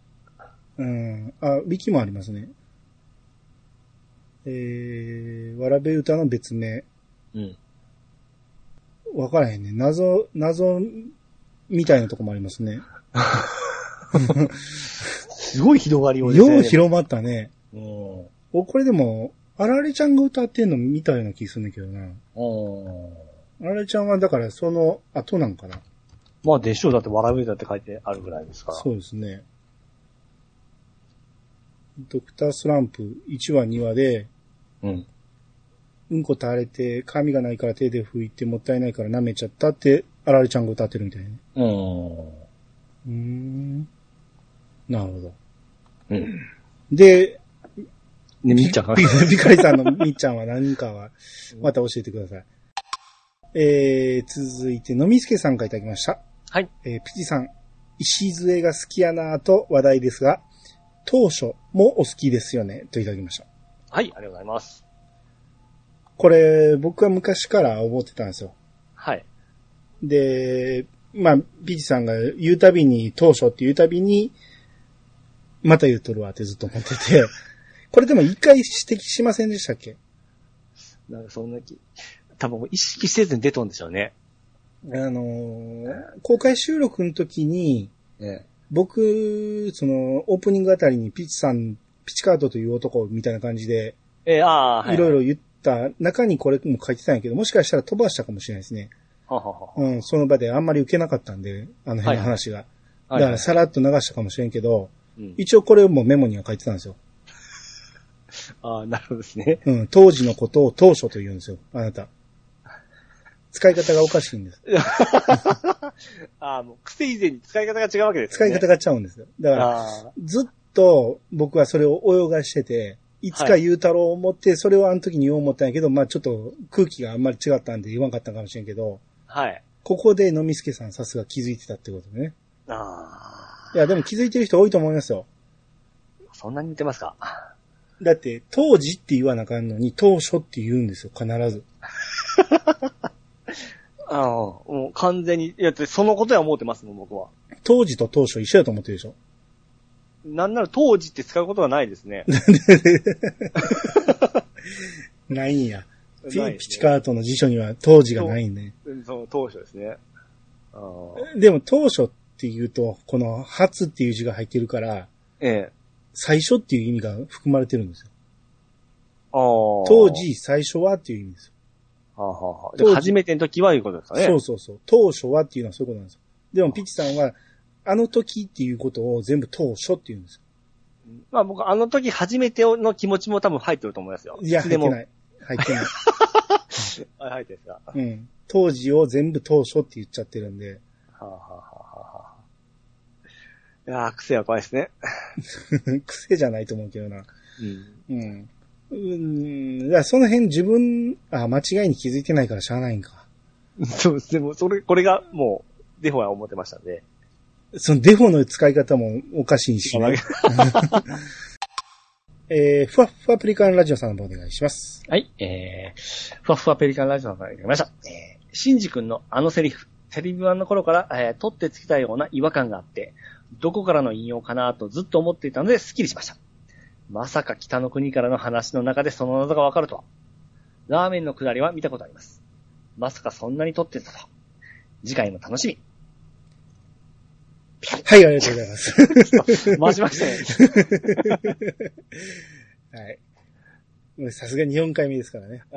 うん。あ、ウィキもありますね。えー、わらべ歌の別名。うん。わからへんね。謎、謎みたいなとこもありますね。すごい広がりをですね。よう広まったね。うん。お、これでも、あられちゃんが歌ってんの見たような気するんだけどな。うん。あられちゃんはだからその後なんかな。まあ、でしょう。だって、わらべ歌って書いてあるぐらいですから。そうですね。ドクタースランプ1話2話で、うん。うんこ垂れて、髪がないから手で拭いてもったいないから舐めちゃったって、あられちゃんが歌ってるみたいね。うん。うーん。なるほど。うん。で、ね、みっちゃんがビビカリさんのみっちゃんは何かは、また教えてください。えー、続いて、のみすけさんからいただきました。はい。えー、ピチさん、石杖が好きやなぁと話題ですが、当初もお好きですよね、といただきました。はい、ありがとうございます。これ、僕は昔から思ってたんですよ。はい。で、まあ、ピチさんが言うたびに、当初って言うたびに、また言うとるわってずっと思ってて、これでも一回指摘しませんでしたっけ？なんかそんな気、多分意識せずに出とんでしょうね。あのー公開収録の時に、ね僕、その、オープニングあたりにピチさん、ピチカートという男みたいな感じで、えー、ああー、はい。いろいろ言った中にこれも書いてたんやけど、もしかしたら飛ばしたかもしれないですね。はははうん、その場であんまり受けなかったんで、あの辺の話が。はだからさらっと流したかもしれんけど、うん一応これもメモには書いてたんですよ。ああ、なるほどですね。うん、当時のことを当初と言うんですよ、あなた。使い方がおかしいんです。ああ、もう癖以前に使い方が違うわけですね。使い方がちゃうんですよ。だから、あずっと僕はそれを泳がしてて、いつか言うたろう思って、それをあの時に言おう思ったんやけど、まあちょっと空気があんまり違ったんで言わんかったかもしれんけど、あ、はい。ここでのみすけさんさすが気づいてたってことね。あいや、でも気づいてる人多いと思いますよ。あ、そんなに似てますか？だって、当時って言わなあかんのに、当初って言うんですよ、必ず。ああ、もう完全に、いや、だってそのことは思ってますもん、僕は。当時と当初一緒だと思ってるでしょ。なんなら当時って使うことはないですね。ないんや。ピねピチカートの辞書には当時がないんで。うんその当初ですね。ああでも当初って言うと、この初っていう字が入ってるから、ええ。最初っていう意味が含まれてるんですよ。ああ。当。時、最初はっていう意味ですよ。はあ、はあで初めての時はいうことですかね。そうそうそう。当初はっていうのはそういうことなんですよ。でもピチさんは、あの時っていうことを全部当初って言うんですよ。まあ僕、あの時初めての気持ちも多分入ってると思いますよ。いや、入ってない。入ってない。あ 入ってるんですか？はうん。当時を全部当初って言っちゃってるんで、あ、はあはあはあ、いやー、癖は怖いですね。癖じゃないと思うけどな。うん。うん。うん。だからその辺自分、あ、間違いに気づいてないからしゃあないんか。そうです。でも、それ、これがもう、デフォは思ってましたんで。そのデフォの使い方もおかしいし、ね。えー、ふわっふわプリカンラジオさんの方お願いします。はい、えー、ふわふわペリカンラジオからいただきました。えー、シンジ君のあのセリフ、テレビ版の頃から、えー、取ってつけたような違和感があって、どこからの引用かなとずっと思っていたので、スッキリしました。まさか北の国からの話の中でその謎がわかるとは。ラーメンのくだりは見たことあります。まさかそんなに撮ってたとは。次回も楽しみ。はい、ありがとうございます。回しましたね。はい。さすがに4回目ですからね。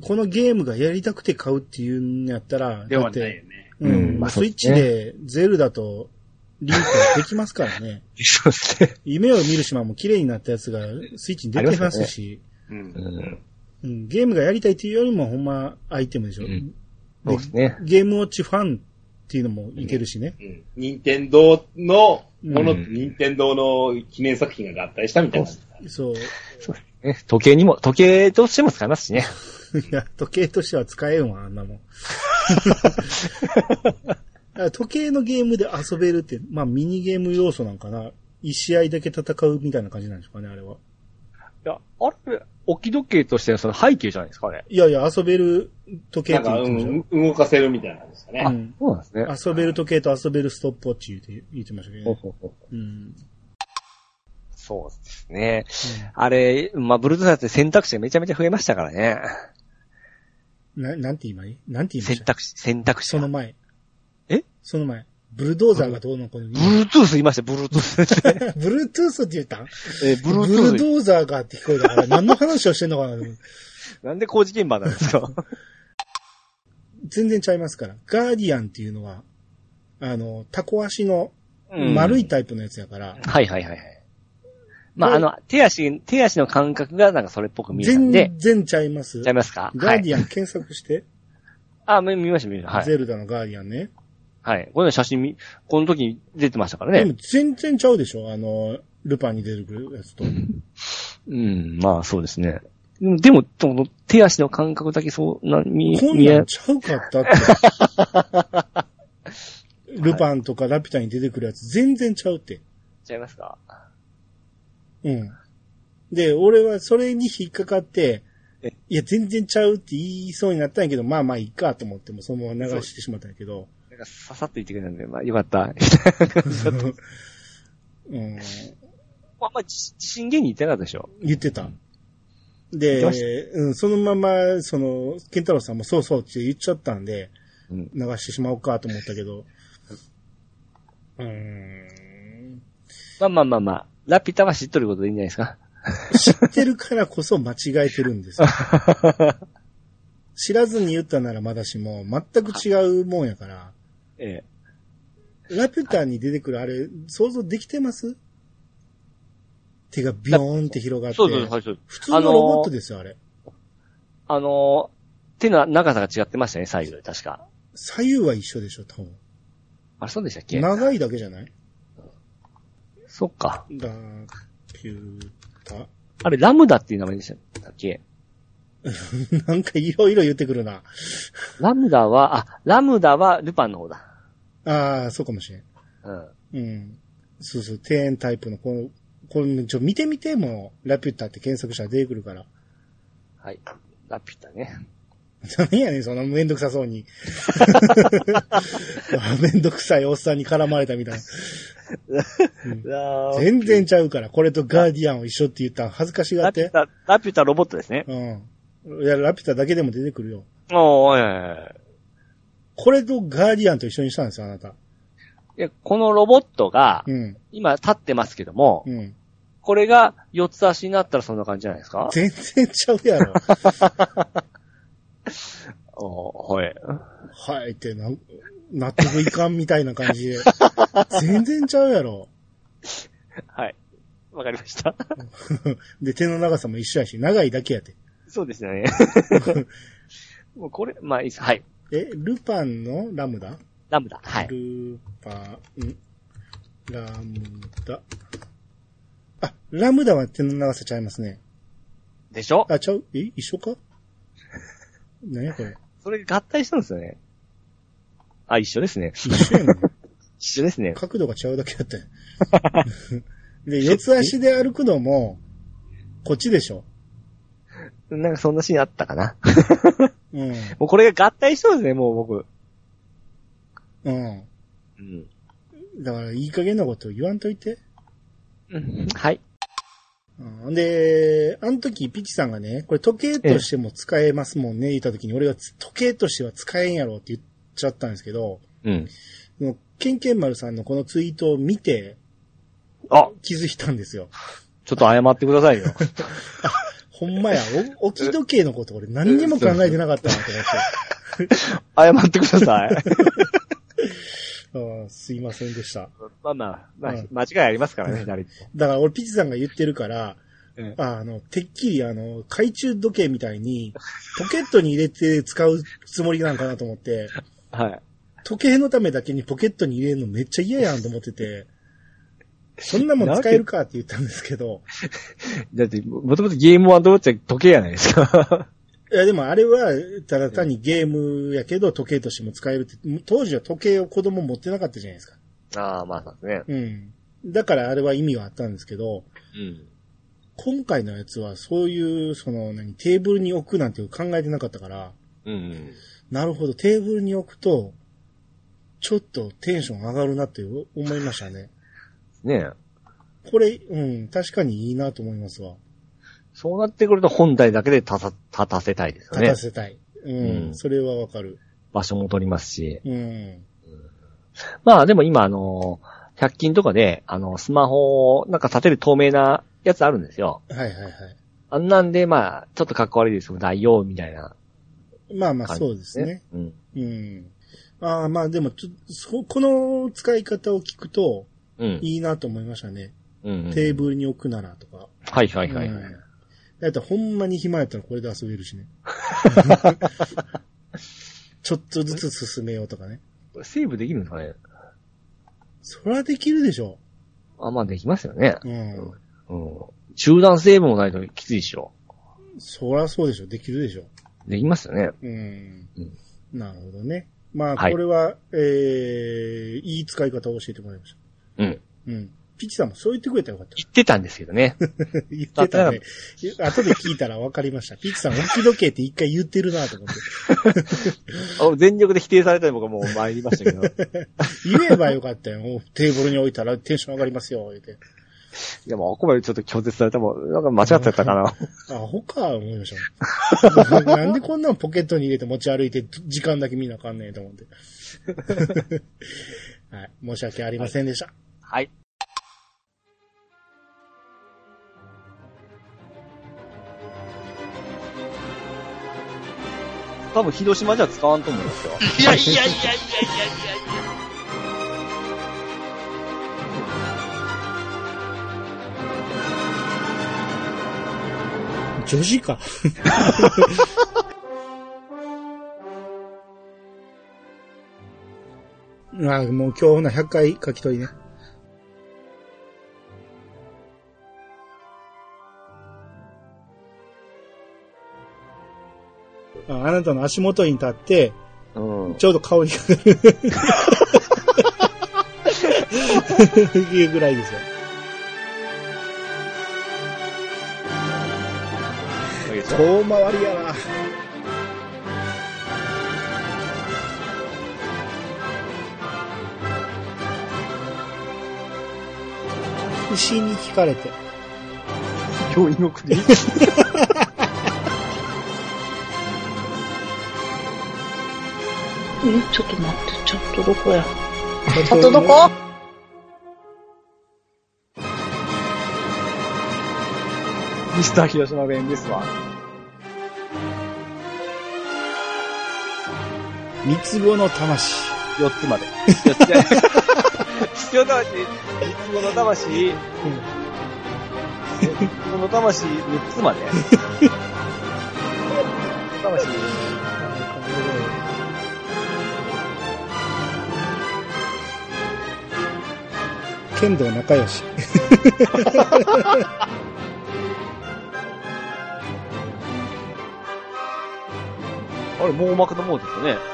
このゲームがやりたくて買うっていうんやったら、ではないよね。うん、うんまあスイッチでゼルダとリンクができますからね。そうですね。夢を見る島も綺麗になったやつがスイッチに出てますし、うん。ゲームがやりたいっていうよりもほんまアイテムでしょ。うんそうですね。ゲームウォッチファンっていうのもいけるしね。うん。任天堂のもの、うん任天堂の記念作品が合体したみたいな。そう。ね時計にも、時計としても使えますしね。いや、時計としては使えんわ、あんなもん。時計のゲームで遊べるって、まあミニゲーム要素なんかな。一試合だけ戦うみたいな感じなんでしょうかね、あれは。いや、あれ、置き時計としてのその背景じゃないですかね。いやいや、遊べる時計なんか、って言ってましうん、動かせるみたいなんですかね。そうなんですね。遊べる時計と遊べるストップウォッチ言って言ってましたけどね。ほうほうほううん。そうですね。あれ、まあ、ブルートゥースって選択肢がめちゃめちゃ増えましたからね。な、なんて今なんて言いました？選択肢、選択肢が。その前。え？その前。ブルドーザーがどうのこうの。ブルートゥース言いました、ブルートゥース。ブルートゥースって言った？えーブブルートゥース。ルドーザーがって聞こえたから、何の話をしてんのかな？なんで工事現場なんですか？全然ちゃいますから。ガーディアンっていうのは、あの、タコ足の丸いタイプのやつやから、はいはいはいはい。まあ、あの、手足、手足の感覚がなんかそれっぽく見えたんで、全然ちゃいます？ちゃいますか？ガーデはい。ィアン検索して、あ、見見ました見ました。はい。ゼルダのガーディアンね。はい。この写真見、この時に出てましたからねでも。全然ちゃうでしょ？あの、ルパンに出てくるやつと。うん、まあそうですね。うんでも、その手足の感覚だけそうな、見、こんなん、ちゃうかったって。ルパンとかラピュタに出てくるやつ全然ちゃうって。ちゃいますか？うん。で、俺はそれに引っかかってえ、いや、全然ちゃうって言いそうになったんやけど、まあまあいいかと思ってもそのまま流してしまったんやけど。なんかささっと言ってくれたんで、まあよかった。うん、まあまあ、信源に言ってなかったでしょ？言ってた。言でうん、そのまま、その、ケンタロウさんもそうそうって言っちゃったんで、うん流してしまおうかと思ったけど。うーん。まあまあまあまあ、ラピュタは知っとることでいいんじゃないですか？知ってるからこそ間違えてるんですよ。知らずに言ったならまだしも、全く違うもんやから。えラピュタに出てくるあれ、想像できてます？手がビヨーンって広がって。えそうそうそうそう。普通のロボットですよ、あれ。あのー、手の長さが違ってましたね、左右で、確か。左右は一緒でしょ、多分。あれ、そうでしたっけ？長いだけじゃない？そっか。ラピュタ。あれ、ラムダっていう名前でしたっけ？なんかいろいろ言ってくるな。ラムダは、あ、ラムダはルパンの方だ。ああ、そうかもしれん。うん。うん。そうそう、庭園タイプの、この、これ、ちょ、見てみても、ラピュタって検索したら出てくるから。はい。ラピュタね。何やねん、そんなめんどくさそうに。めんどくさいおっさんに絡まれたみたいな。全然ちゃうから、これとガーディアンを一緒って言ったら恥ずかしがって。ラピュタ、ラピュタロボットですね。うん。いや、ラピュタだけでも出てくるよ。おー、いやいやいやこれとガーディアンと一緒にしたんですよ、あなた。いや、このロボットが、うん。今立ってますけども、うん。これが四つ足になったらそんな感じじゃないですか？全然ちゃうやろ。おー、はい。はいってな、納得いかんみたいな感じで。全然ちゃうやろ。はい。わかりました。で、手の長さも一緒やし、長いだけやて。そうですよね。もうこれ、まあいいです。はい。え、ルパンのラムダ？ラムダ。はい。ルパン、ラムダ。あ、ラムダは手の長さちゃいますね。でしょ？あ、ちゃう？え一緒か？何やこれ？それ合体したんですよね。あ、一緒ですね。一緒やねん。一緒ですね。角度が違うだけやったよ。で、四つ足で歩くのも、こっちでしょ。なんかそんなシーンあったかな。うん。もうこれが合体したんですね、もう僕。うん。うん。うん。だから、いい加減なこと言わんといて。うん。はい。うんで、あの時、ピチさんがね、これ時計としても使えますもんね、言った時に、俺がつ時計としては使えんやろって言っちゃったんですけど、うん。でもケンケン丸さんのこのツイートを見てあ、気づいたんですよ。ちょっと謝ってくださいよ。ほんまや、お置き時計のこと俺何にも考えてなかったなと思って。謝ってください。あーすいませんでした。まあまあ、まあうん、間違いありますからね、誰と。だから俺ピチさんが言ってるから、うんああの、てっきりあの、懐中時計みたいに、ポケットに入れて使うつもりなんかなと思って、はい。時計のためだけにポケットに入れるのめっちゃ嫌やんと思ってて、そんなもん使えるかって言ったんですけど、だって、もともとゲームはどうっちゃ時計やないですか。いやでもあれは、ただ単にゲームやけど時計としても使えるって、当時は時計を子供持ってなかったじゃないですか。ああ、まあそうですね。うん。だからあれは意味があったんですけど、うん。今回のやつはそういう、その、何、テーブルに置くなんて考えてなかったから、うん。なるほど、テーブルに置くと、ちょっとテンション上がるなって思いましたね。ねえ。これ、うん、確かにいいなと思いますわ。そうなってくると本体だけで立た立たせたいですよ立ね。たせたい。うん、うんそれはわかる。場所も取りますし。うん。まあでも今あの、100均とかで、あの、スマホをなんか立てる透明なやつあるんですよ。はいはいはい。あんなんで、まあ、ちょっとかっこ悪いですけど、大用みたいなまあまあそうですね。。うん。うん。ああ、まあでもちょ、そこの使い方を聞くとうん。いいなと思いましたね。うん。テーブルに置くならとか。はいはいはいはい。うんだってほんまに暇やったらこれで遊べるしね。ちょっとずつ進めようとかね。セーブできるんですかね？そりゃできるでしょ。あ、まあできますよね。うん。うん。集団セーブもないときついでしょ。そりゃそうでしょ。できるでしょ。できますよね。うんうん。なるほどね。まあ、はいこれは、えー、いい使い方を教えてもらいましうん。た。うん。ピッチさんもそう言ってくれたらよかった。言ってたんですけどね。言ってたね。後で聞いたら分かりました。ピッチさん、置き時計って一回言ってるなと思って。あ全力で否定されたら僕はもう参りましたけど。言えばよかったよ。テーブルに置いたらテンション上がりますよ、言って。でも、あこまでちょっと拒絶されたもん、なんか間違ってたかな。あ、ほか、思いました。なんでこんなんポケットに入れて持ち歩いて時間だけ見なあかんねんと思って。はい。申し訳ありませんでした。はい。多分広島じゃ使わんと思いますよ。い やいやいやいやいやいやいや。女子か。あもう今日な100回書き取りね。ああなたの足元に立って、うん。ちょうど顔にかかる。いうぐらいですよ。遠回りやな。牛に聞かれて。教員の国？え、ちょっと待って、ちょっとどこや？ちょっとどこ？ミスター広島弁ですわ。三つ子の魂。4つまで。4つじゃない。必要魂、三つ子の魂、三つ子の魂6つまで。魂、剣道仲良し。あれ、網膜の網ですよね。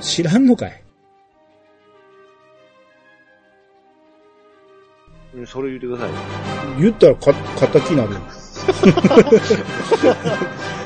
知らんのかいうんそれ言ってください。言ったらか、敵になるよ。Ha ha ha ha ha!